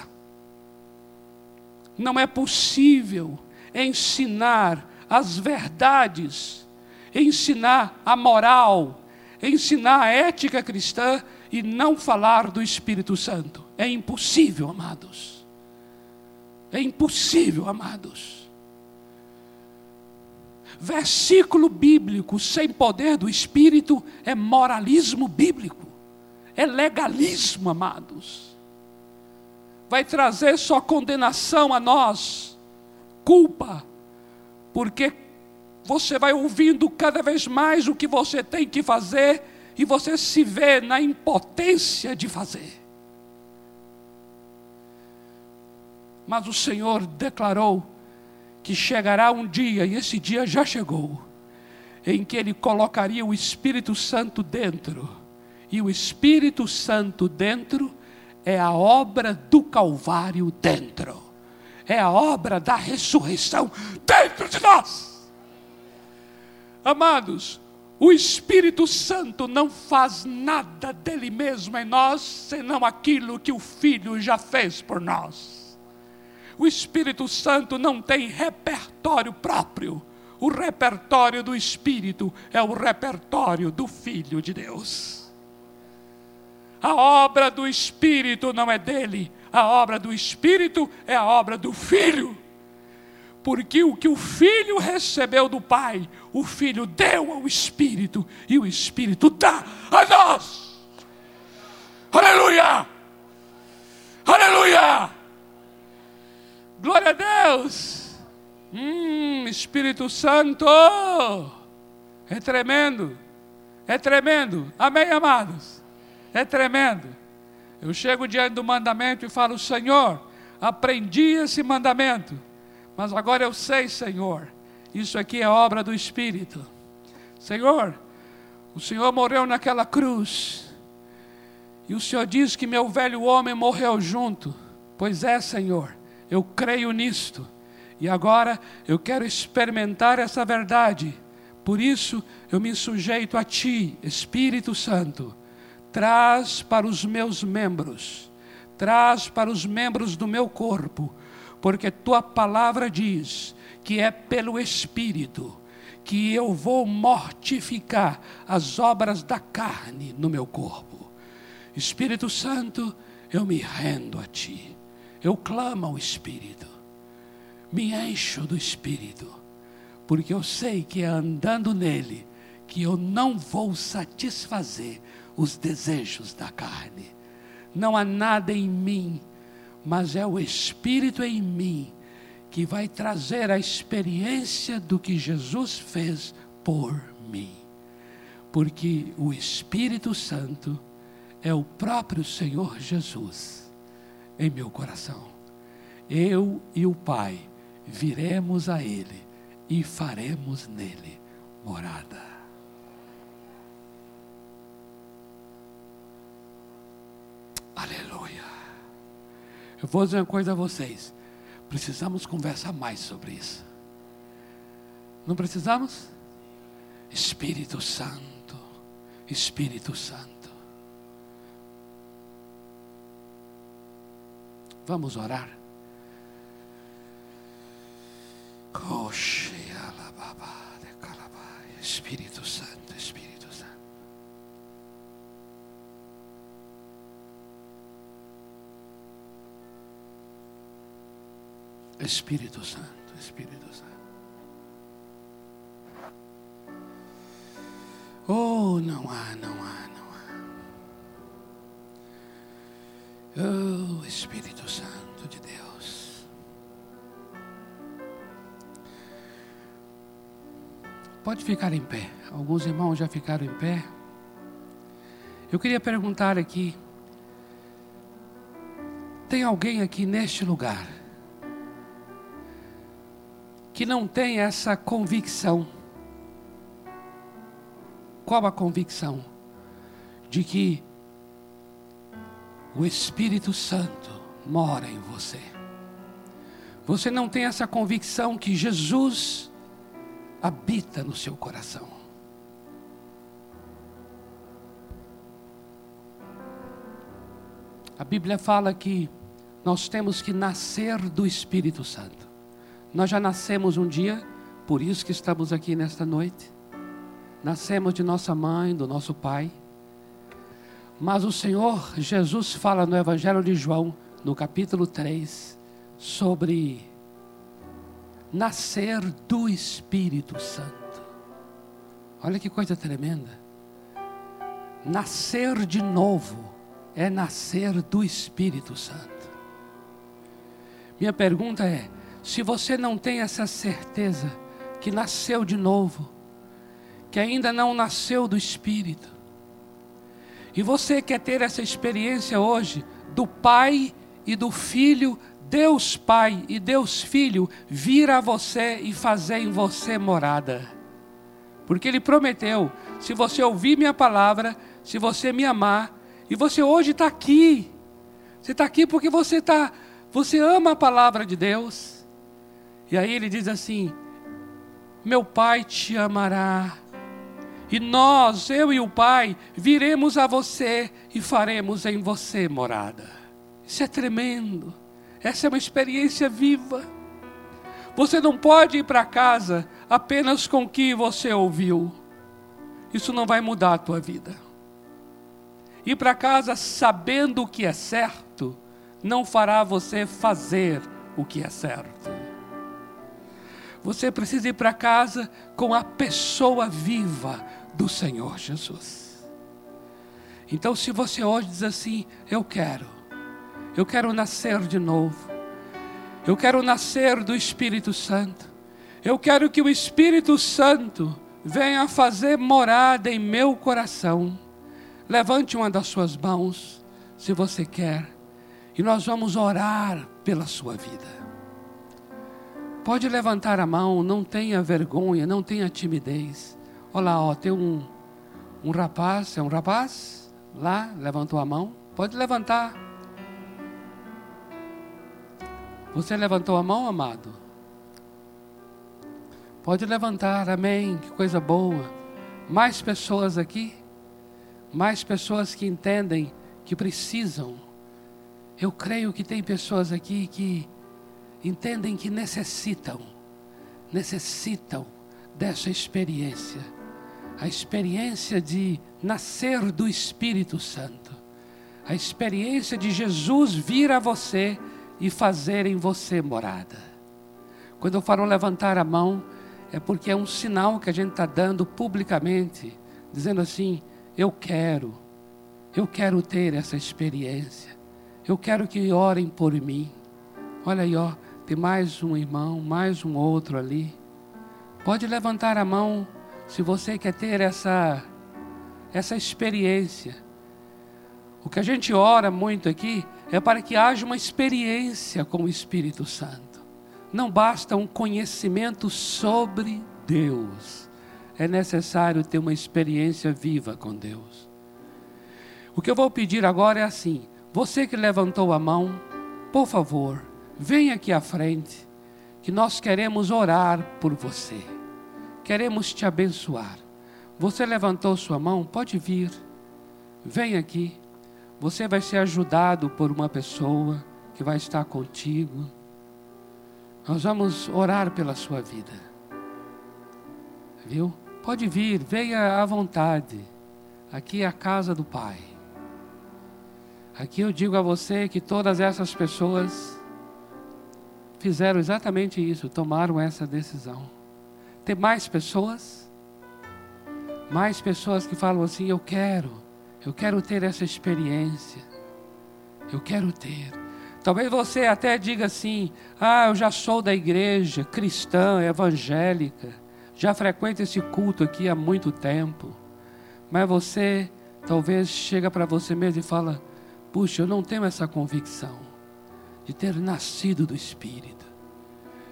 Não é possível ensinar as verdades, ensinar a moral, ensinar a ética cristã e não falar do Espírito Santo. É impossível, amados. É impossível, amados. Versículo bíblico sem poder do Espírito é moralismo bíblico, é legalismo, amados. Vai trazer só condenação a nós, culpa, porque você vai ouvindo cada vez mais o que você tem que fazer e você se vê na impotência de fazer. Mas o Senhor declarou que chegará um dia, e esse dia já chegou, em que Ele colocaria o Espírito Santo dentro, e o Espírito Santo dentro é a obra do Calvário dentro é a obra da ressurreição dentro de nós. Amados, o Espírito Santo não faz nada dele mesmo em nós, senão aquilo que o Filho já fez por nós. O Espírito Santo não tem repertório próprio. O repertório do Espírito é o repertório do Filho de Deus. A obra do Espírito não é dele, a obra do Espírito é a obra do Filho. Porque o que o Filho recebeu do Pai, o Filho deu ao Espírito, e o Espírito dá a nós. Aleluia! Aleluia! Glória a Deus! Hum, Espírito Santo! É tremendo, é tremendo. Amém, amados? É tremendo. Eu chego diante do mandamento e falo: Senhor, aprendi esse mandamento, mas agora eu sei, Senhor, isso aqui é obra do Espírito. Senhor, o Senhor morreu naquela cruz, e o Senhor diz que meu velho homem morreu junto. Pois é, Senhor, eu creio nisto, e agora eu quero experimentar essa verdade. Por isso eu me sujeito a Ti, Espírito Santo traz para os meus membros, traz para os membros do meu corpo, porque tua palavra diz que é pelo Espírito que eu vou mortificar as obras da carne no meu corpo. Espírito Santo, eu me rendo a ti, eu clamo ao Espírito, me encho do Espírito, porque eu sei que é andando nele que eu não vou satisfazer os desejos da carne. Não há nada em mim, mas é o Espírito em mim que vai trazer a experiência do que Jesus fez por mim. Porque o Espírito Santo é o próprio Senhor Jesus em meu coração. Eu e o Pai viremos a Ele e faremos nele morada. Eu vou dizer uma coisa a vocês. Precisamos conversar mais sobre isso. Não precisamos? Espírito Santo, Espírito Santo. Vamos orar. Espírito Santo, Espírito Santo, Espírito Santo. Oh, não há, não há, não há. Oh, Espírito Santo de Deus. Pode ficar em pé. Alguns irmãos já ficaram em pé. Eu queria perguntar aqui: tem alguém aqui neste lugar que não tem essa convicção? Qual a convicção? De que o Espírito Santo mora em você. Você não tem essa convicção que Jesus habita no seu coração. A Bíblia fala que nós temos que nascer do Espírito Santo. Nós já nascemos um dia, por isso que estamos aqui nesta noite. Nascemos de nossa mãe, do nosso pai. Mas o Senhor Jesus fala no Evangelho de João, no capítulo 3, sobre nascer do Espírito Santo. Olha que coisa tremenda. Nascer de novo é nascer do Espírito Santo. Minha pergunta é: se você não tem essa certeza que nasceu de novo, que ainda não nasceu do Espírito. E você quer ter essa experiência hoje do Pai e do Filho, Deus Pai e Deus Filho, vir a você e fazer em você morada. Porque Ele prometeu: se você ouvir minha palavra, se você me amar, e você hoje está aqui, você está aqui porque você está, você ama a palavra de Deus. E aí Ele diz assim: meu Pai te amará e nós, eu e o Pai, viremos a você e faremos em você morada. Isso é tremendo. Essa é uma experiência viva. Você não pode ir para casa apenas com o que você ouviu. Isso não vai mudar a tua vida. Ir para casa sabendo o que é certo não fará você fazer o que é certo. Você precisa ir para casa com a pessoa viva do Senhor Jesus. Então, se você hoje diz assim: Eu quero, eu quero nascer de novo, eu quero nascer do Espírito Santo, eu quero que o Espírito Santo venha fazer morada em meu coração. Levante uma das suas mãos, se você quer, e nós vamos orar pela sua vida. Pode levantar a mão, não tenha vergonha, não tenha timidez. Olha lá, ó, tem um, um rapaz, é um rapaz? Lá, levantou a mão. Pode levantar. Você levantou a mão, amado? Pode levantar, amém. Que coisa boa. Mais pessoas aqui, mais pessoas que entendem que precisam. Eu creio que tem pessoas aqui que entendem que necessitam, necessitam dessa experiência a experiência de nascer do Espírito Santo, a experiência de Jesus vir a você e fazer em você morada. Quando eu falo levantar a mão, é porque é um sinal que a gente está dando publicamente, dizendo assim: eu quero, eu quero ter essa experiência, eu quero que orem por mim. Olha aí, ó, tem mais um irmão, mais um outro ali. Pode levantar a mão se você quer ter essa, essa experiência, o que a gente ora muito aqui é para que haja uma experiência com o Espírito Santo. Não basta um conhecimento sobre Deus, é necessário ter uma experiência viva com Deus. O que eu vou pedir agora é assim: você que levantou a mão, por favor, venha aqui à frente, que nós queremos orar por você queremos te abençoar. Você levantou sua mão? Pode vir. Vem aqui. Você vai ser ajudado por uma pessoa que vai estar contigo. Nós vamos orar pela sua vida. Viu? Pode vir, venha à vontade. Aqui é a casa do Pai. Aqui eu digo a você que todas essas pessoas fizeram exatamente isso, tomaram essa decisão. Tem mais pessoas? Mais pessoas que falam assim: eu quero, eu quero ter essa experiência. Eu quero ter. Talvez você até diga assim: ah, eu já sou da igreja cristã, evangélica, já frequento esse culto aqui há muito tempo. Mas você talvez chega para você mesmo e fala: puxa, eu não tenho essa convicção de ter nascido do Espírito,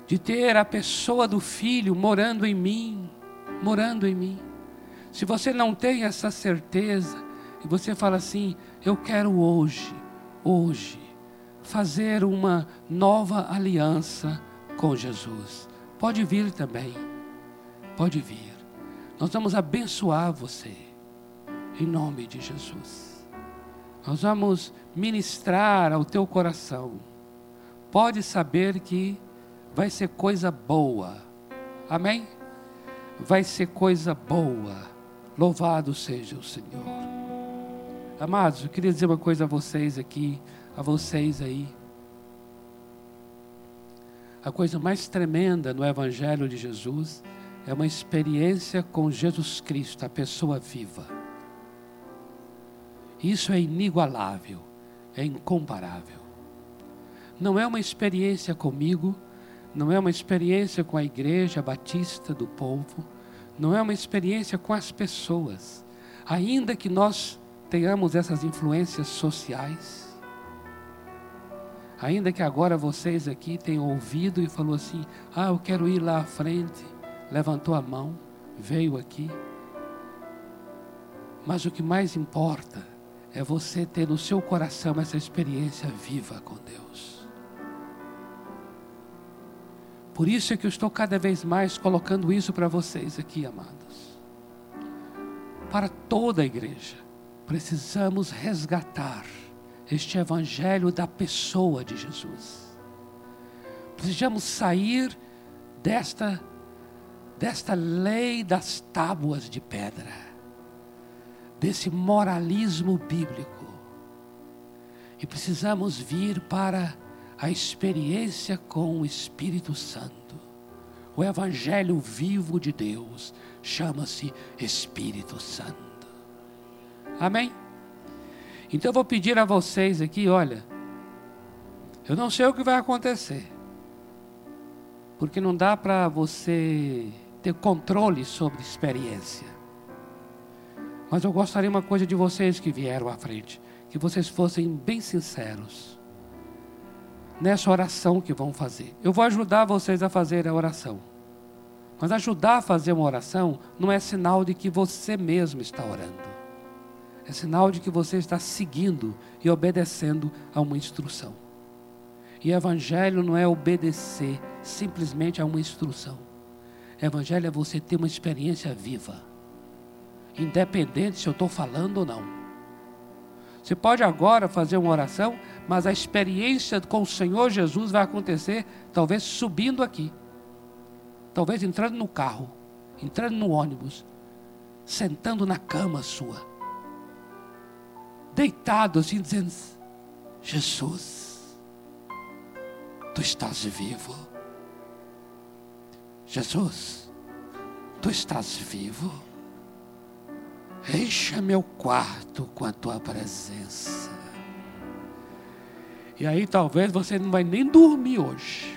de ter a pessoa do Filho morando em mim, morando em mim. Se você não tem essa certeza, e você fala assim: eu quero hoje, hoje, fazer uma nova aliança com Jesus. Pode vir também, pode vir. Nós vamos abençoar você, em nome de Jesus. Nós vamos ministrar ao teu coração. Pode saber que vai ser coisa boa. Amém? Vai ser coisa boa. Louvado seja o Senhor. Amados, eu queria dizer uma coisa a vocês aqui, a vocês aí. A coisa mais tremenda no Evangelho de Jesus é uma experiência com Jesus Cristo, a pessoa viva. Isso é inigualável, é incomparável. Não é uma experiência comigo, não é uma experiência com a igreja batista do povo, não é uma experiência com as pessoas. Ainda que nós tenhamos essas influências sociais, ainda que agora vocês aqui tenham ouvido e falou assim: "Ah, eu quero ir lá à frente", levantou a mão, veio aqui. Mas o que mais importa é você ter no seu coração essa experiência viva com Deus. Por isso é que eu estou cada vez mais colocando isso para vocês aqui, amados. Para toda a igreja, precisamos resgatar este evangelho da pessoa de Jesus. Precisamos sair desta desta lei das tábuas de pedra desse moralismo bíblico. E precisamos vir para a experiência com o Espírito Santo. O Evangelho vivo de Deus chama-se Espírito Santo. Amém? Então eu vou pedir a vocês aqui, olha, eu não sei o que vai acontecer, porque não dá para você ter controle sobre experiência. Mas eu gostaria uma coisa de vocês que vieram à frente, que vocês fossem bem sinceros nessa oração que vão fazer. Eu vou ajudar vocês a fazer a oração. Mas ajudar a fazer uma oração não é sinal de que você mesmo está orando. É sinal de que você está seguindo e obedecendo a uma instrução. E evangelho não é obedecer simplesmente a uma instrução. Evangelho é você ter uma experiência viva independente se eu estou falando ou não. Você pode agora fazer uma oração, mas a experiência com o Senhor Jesus vai acontecer talvez subindo aqui, talvez entrando no carro, entrando no ônibus, sentando na cama sua, deitado assim, dizendo: Jesus, tu estás vivo. Jesus, tu estás vivo. Encha meu quarto com a tua presença. E aí talvez você não vai nem dormir hoje.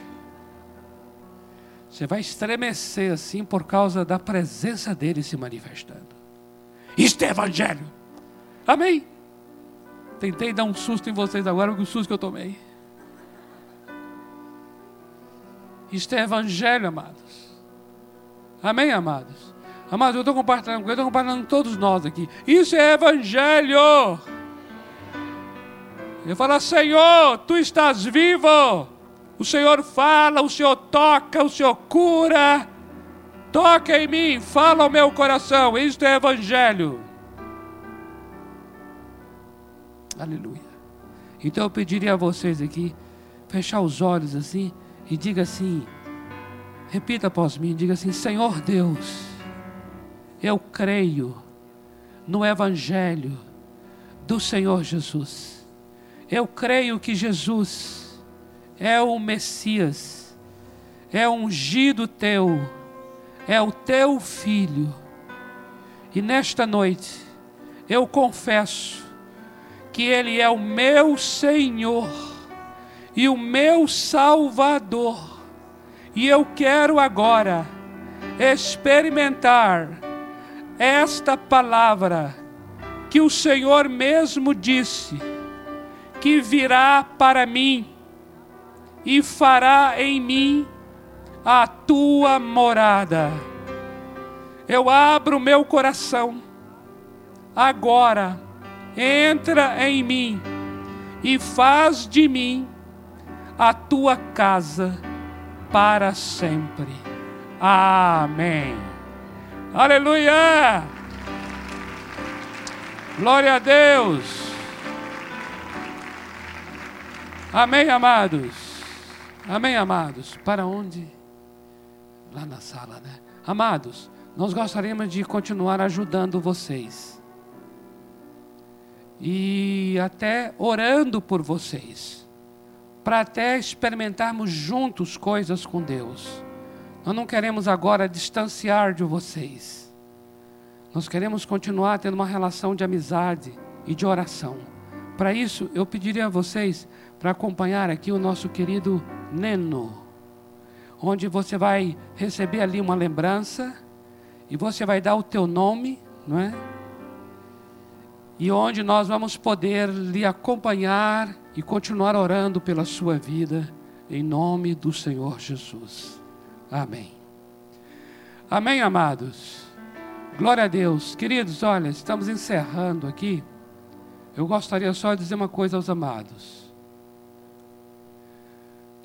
Você vai estremecer assim por causa da presença dele se manifestando. Isto é evangelho. Amém? Tentei dar um susto em vocês agora com o susto que eu tomei. Isto é evangelho, amados. Amém, amados? Amados, eu estou compartilhando, eu estou compartilhando com todos nós aqui. Isso é evangelho. Eu falo, Senhor, tu estás vivo. O Senhor fala, o Senhor toca, o Senhor cura. Toca em mim, fala ao meu coração. Isto é evangelho. Aleluia. Então eu pediria a vocês aqui, fechar os olhos assim e diga assim, repita após mim, diga assim: Senhor Deus, eu creio no Evangelho do Senhor Jesus. Eu creio que Jesus é o Messias, é o ungido teu, é o teu filho. E nesta noite eu confesso que Ele é o meu Senhor e o meu Salvador. E eu quero agora experimentar esta palavra que o Senhor mesmo disse, que virá para mim e fará em mim a tua morada. Eu abro meu coração agora, entra em mim e faz de mim a tua casa para sempre. Amém. Aleluia! Glória a Deus! Amém, amados? Amém, amados? Para onde? Lá na sala, né? Amados, nós gostaríamos de continuar ajudando vocês. E até orando por vocês. Para até experimentarmos juntos coisas com Deus. Nós não queremos agora distanciar de vocês. Nós queremos continuar tendo uma relação de amizade e de oração. Para isso, eu pediria a vocês para acompanhar aqui o nosso querido Neno, onde você vai receber ali uma lembrança e você vai dar o teu nome, não é? E onde nós vamos poder lhe acompanhar e continuar orando pela sua vida, em nome do Senhor Jesus. Amém. Amém, amados. Glória a Deus. Queridos, olha, estamos encerrando aqui. Eu gostaria só de dizer uma coisa aos amados.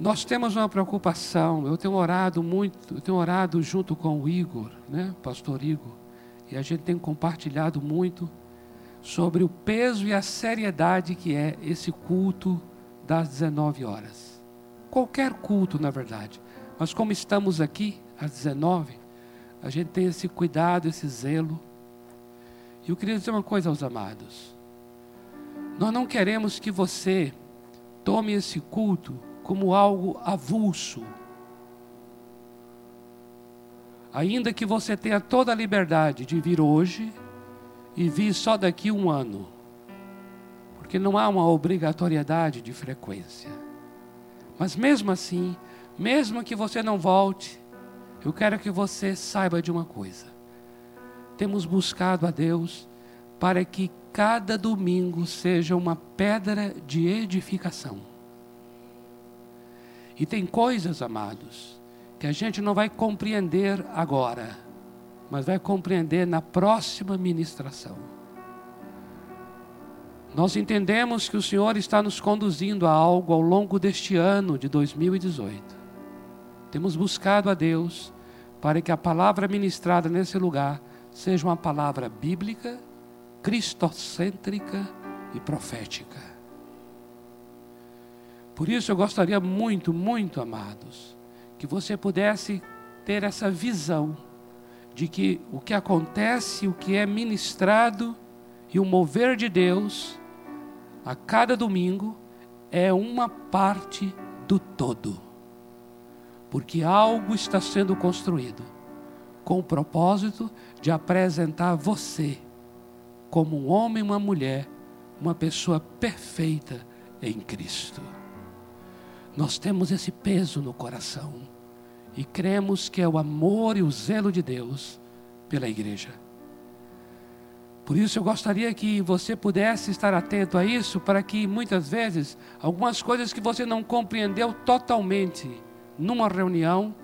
Nós temos uma preocupação. Eu tenho orado muito, eu tenho orado junto com o Igor, né, pastor Igor, e a gente tem compartilhado muito sobre o peso e a seriedade que é esse culto das 19 horas. Qualquer culto, na verdade. Mas como estamos aqui às 19, a gente tem esse cuidado, esse zelo. E eu queria dizer uma coisa aos amados. Nós não queremos que você tome esse culto como algo avulso. Ainda que você tenha toda a liberdade de vir hoje e vir só daqui um ano. Porque não há uma obrigatoriedade de frequência. Mas mesmo assim, mesmo que você não volte, eu quero que você saiba de uma coisa. Temos buscado a Deus para que cada domingo seja uma pedra de edificação. E tem coisas, amados, que a gente não vai compreender agora, mas vai compreender na próxima ministração. Nós entendemos que o Senhor está nos conduzindo a algo ao longo deste ano de 2018 temos buscado a Deus para que a palavra ministrada nesse lugar seja uma palavra bíblica, cristocêntrica e profética. Por isso eu gostaria muito, muito, amados, que você pudesse ter essa visão de que o que acontece, o que é ministrado e o mover de Deus a cada domingo é uma parte do todo porque algo está sendo construído com o propósito de apresentar você como um homem e uma mulher, uma pessoa perfeita em Cristo. Nós temos esse peso no coração e cremos que é o amor e o zelo de Deus pela igreja. Por isso eu gostaria que você pudesse estar atento a isso, para que muitas vezes algumas coisas que você não compreendeu totalmente, numa reunião,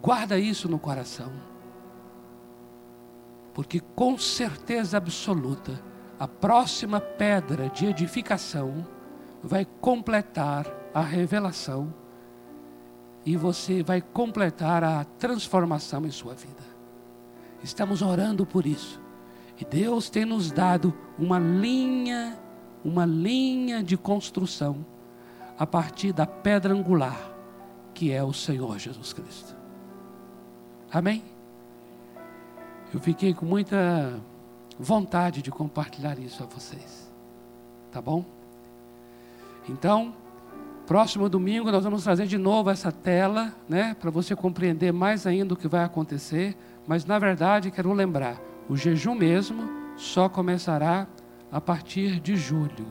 guarda isso no coração. Porque com certeza absoluta, a próxima pedra de edificação vai completar a revelação e você vai completar a transformação em sua vida. Estamos orando por isso. E Deus tem nos dado uma linha, uma linha de construção a partir da pedra angular, que é o Senhor Jesus Cristo. Amém? Eu fiquei com muita vontade de compartilhar isso a vocês. Tá bom? Então, próximo domingo nós vamos trazer de novo essa tela, né, para você compreender mais ainda o que vai acontecer, mas na verdade quero lembrar, o jejum mesmo só começará a partir de julho.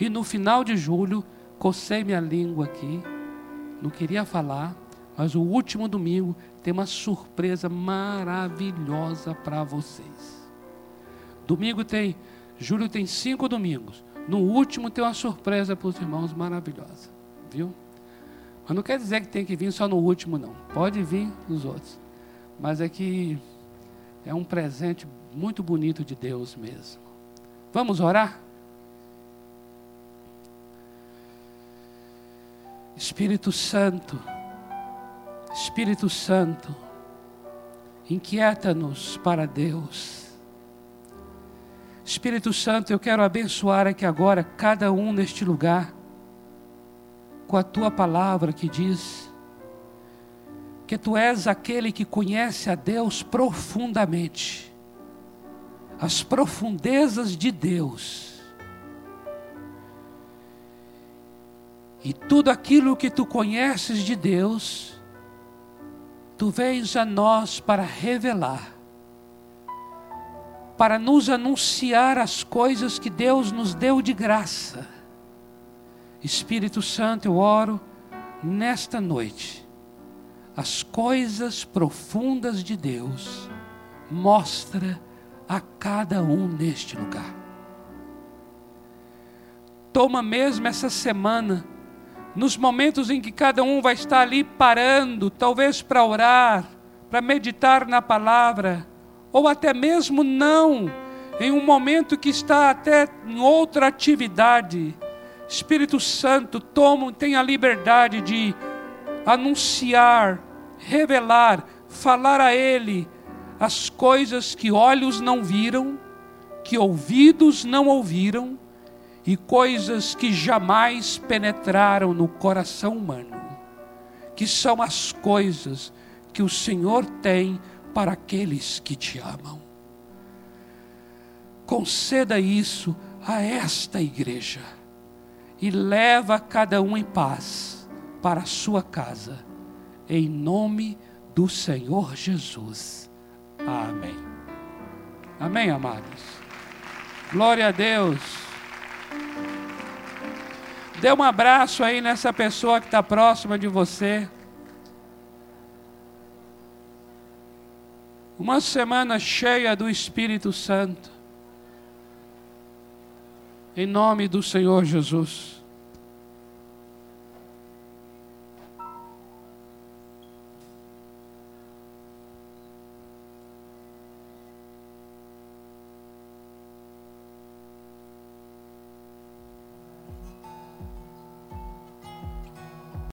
E no final de julho, cocei minha língua aqui, não queria falar, mas o último domingo tem uma surpresa maravilhosa para vocês. Domingo tem, julho tem cinco domingos. No último tem uma surpresa para os irmãos maravilhosa, viu? Mas não quer dizer que tem que vir só no último, não. Pode vir nos outros. Mas é que é um presente muito bonito de Deus mesmo. Vamos orar? Espírito Santo, Espírito Santo, inquieta-nos para Deus. Espírito Santo, eu quero abençoar aqui agora cada um neste lugar com a tua palavra que diz que tu és aquele que conhece a Deus profundamente, as profundezas de Deus. E tudo aquilo que tu conheces de Deus, tu vens a nós para revelar para nos anunciar as coisas que Deus nos deu de graça. Espírito Santo, eu oro nesta noite, as coisas profundas de Deus, mostra a cada um neste lugar. Toma mesmo essa semana, nos momentos em que cada um vai estar ali parando, talvez para orar, para meditar na palavra, ou até mesmo não, em um momento que está até em outra atividade. Espírito Santo, toma, tem a liberdade de anunciar, revelar, falar a Ele as coisas que olhos não viram, que ouvidos não ouviram e coisas que jamais penetraram no coração humano, que são as coisas que o Senhor tem para aqueles que te amam. Conceda isso a esta igreja e leva cada um em paz para a sua casa, em nome do Senhor Jesus. Amém. Amém, amados. Glória a Deus. Dê um abraço aí nessa pessoa que está próxima de você. Uma semana cheia do Espírito Santo. Em nome do Senhor Jesus.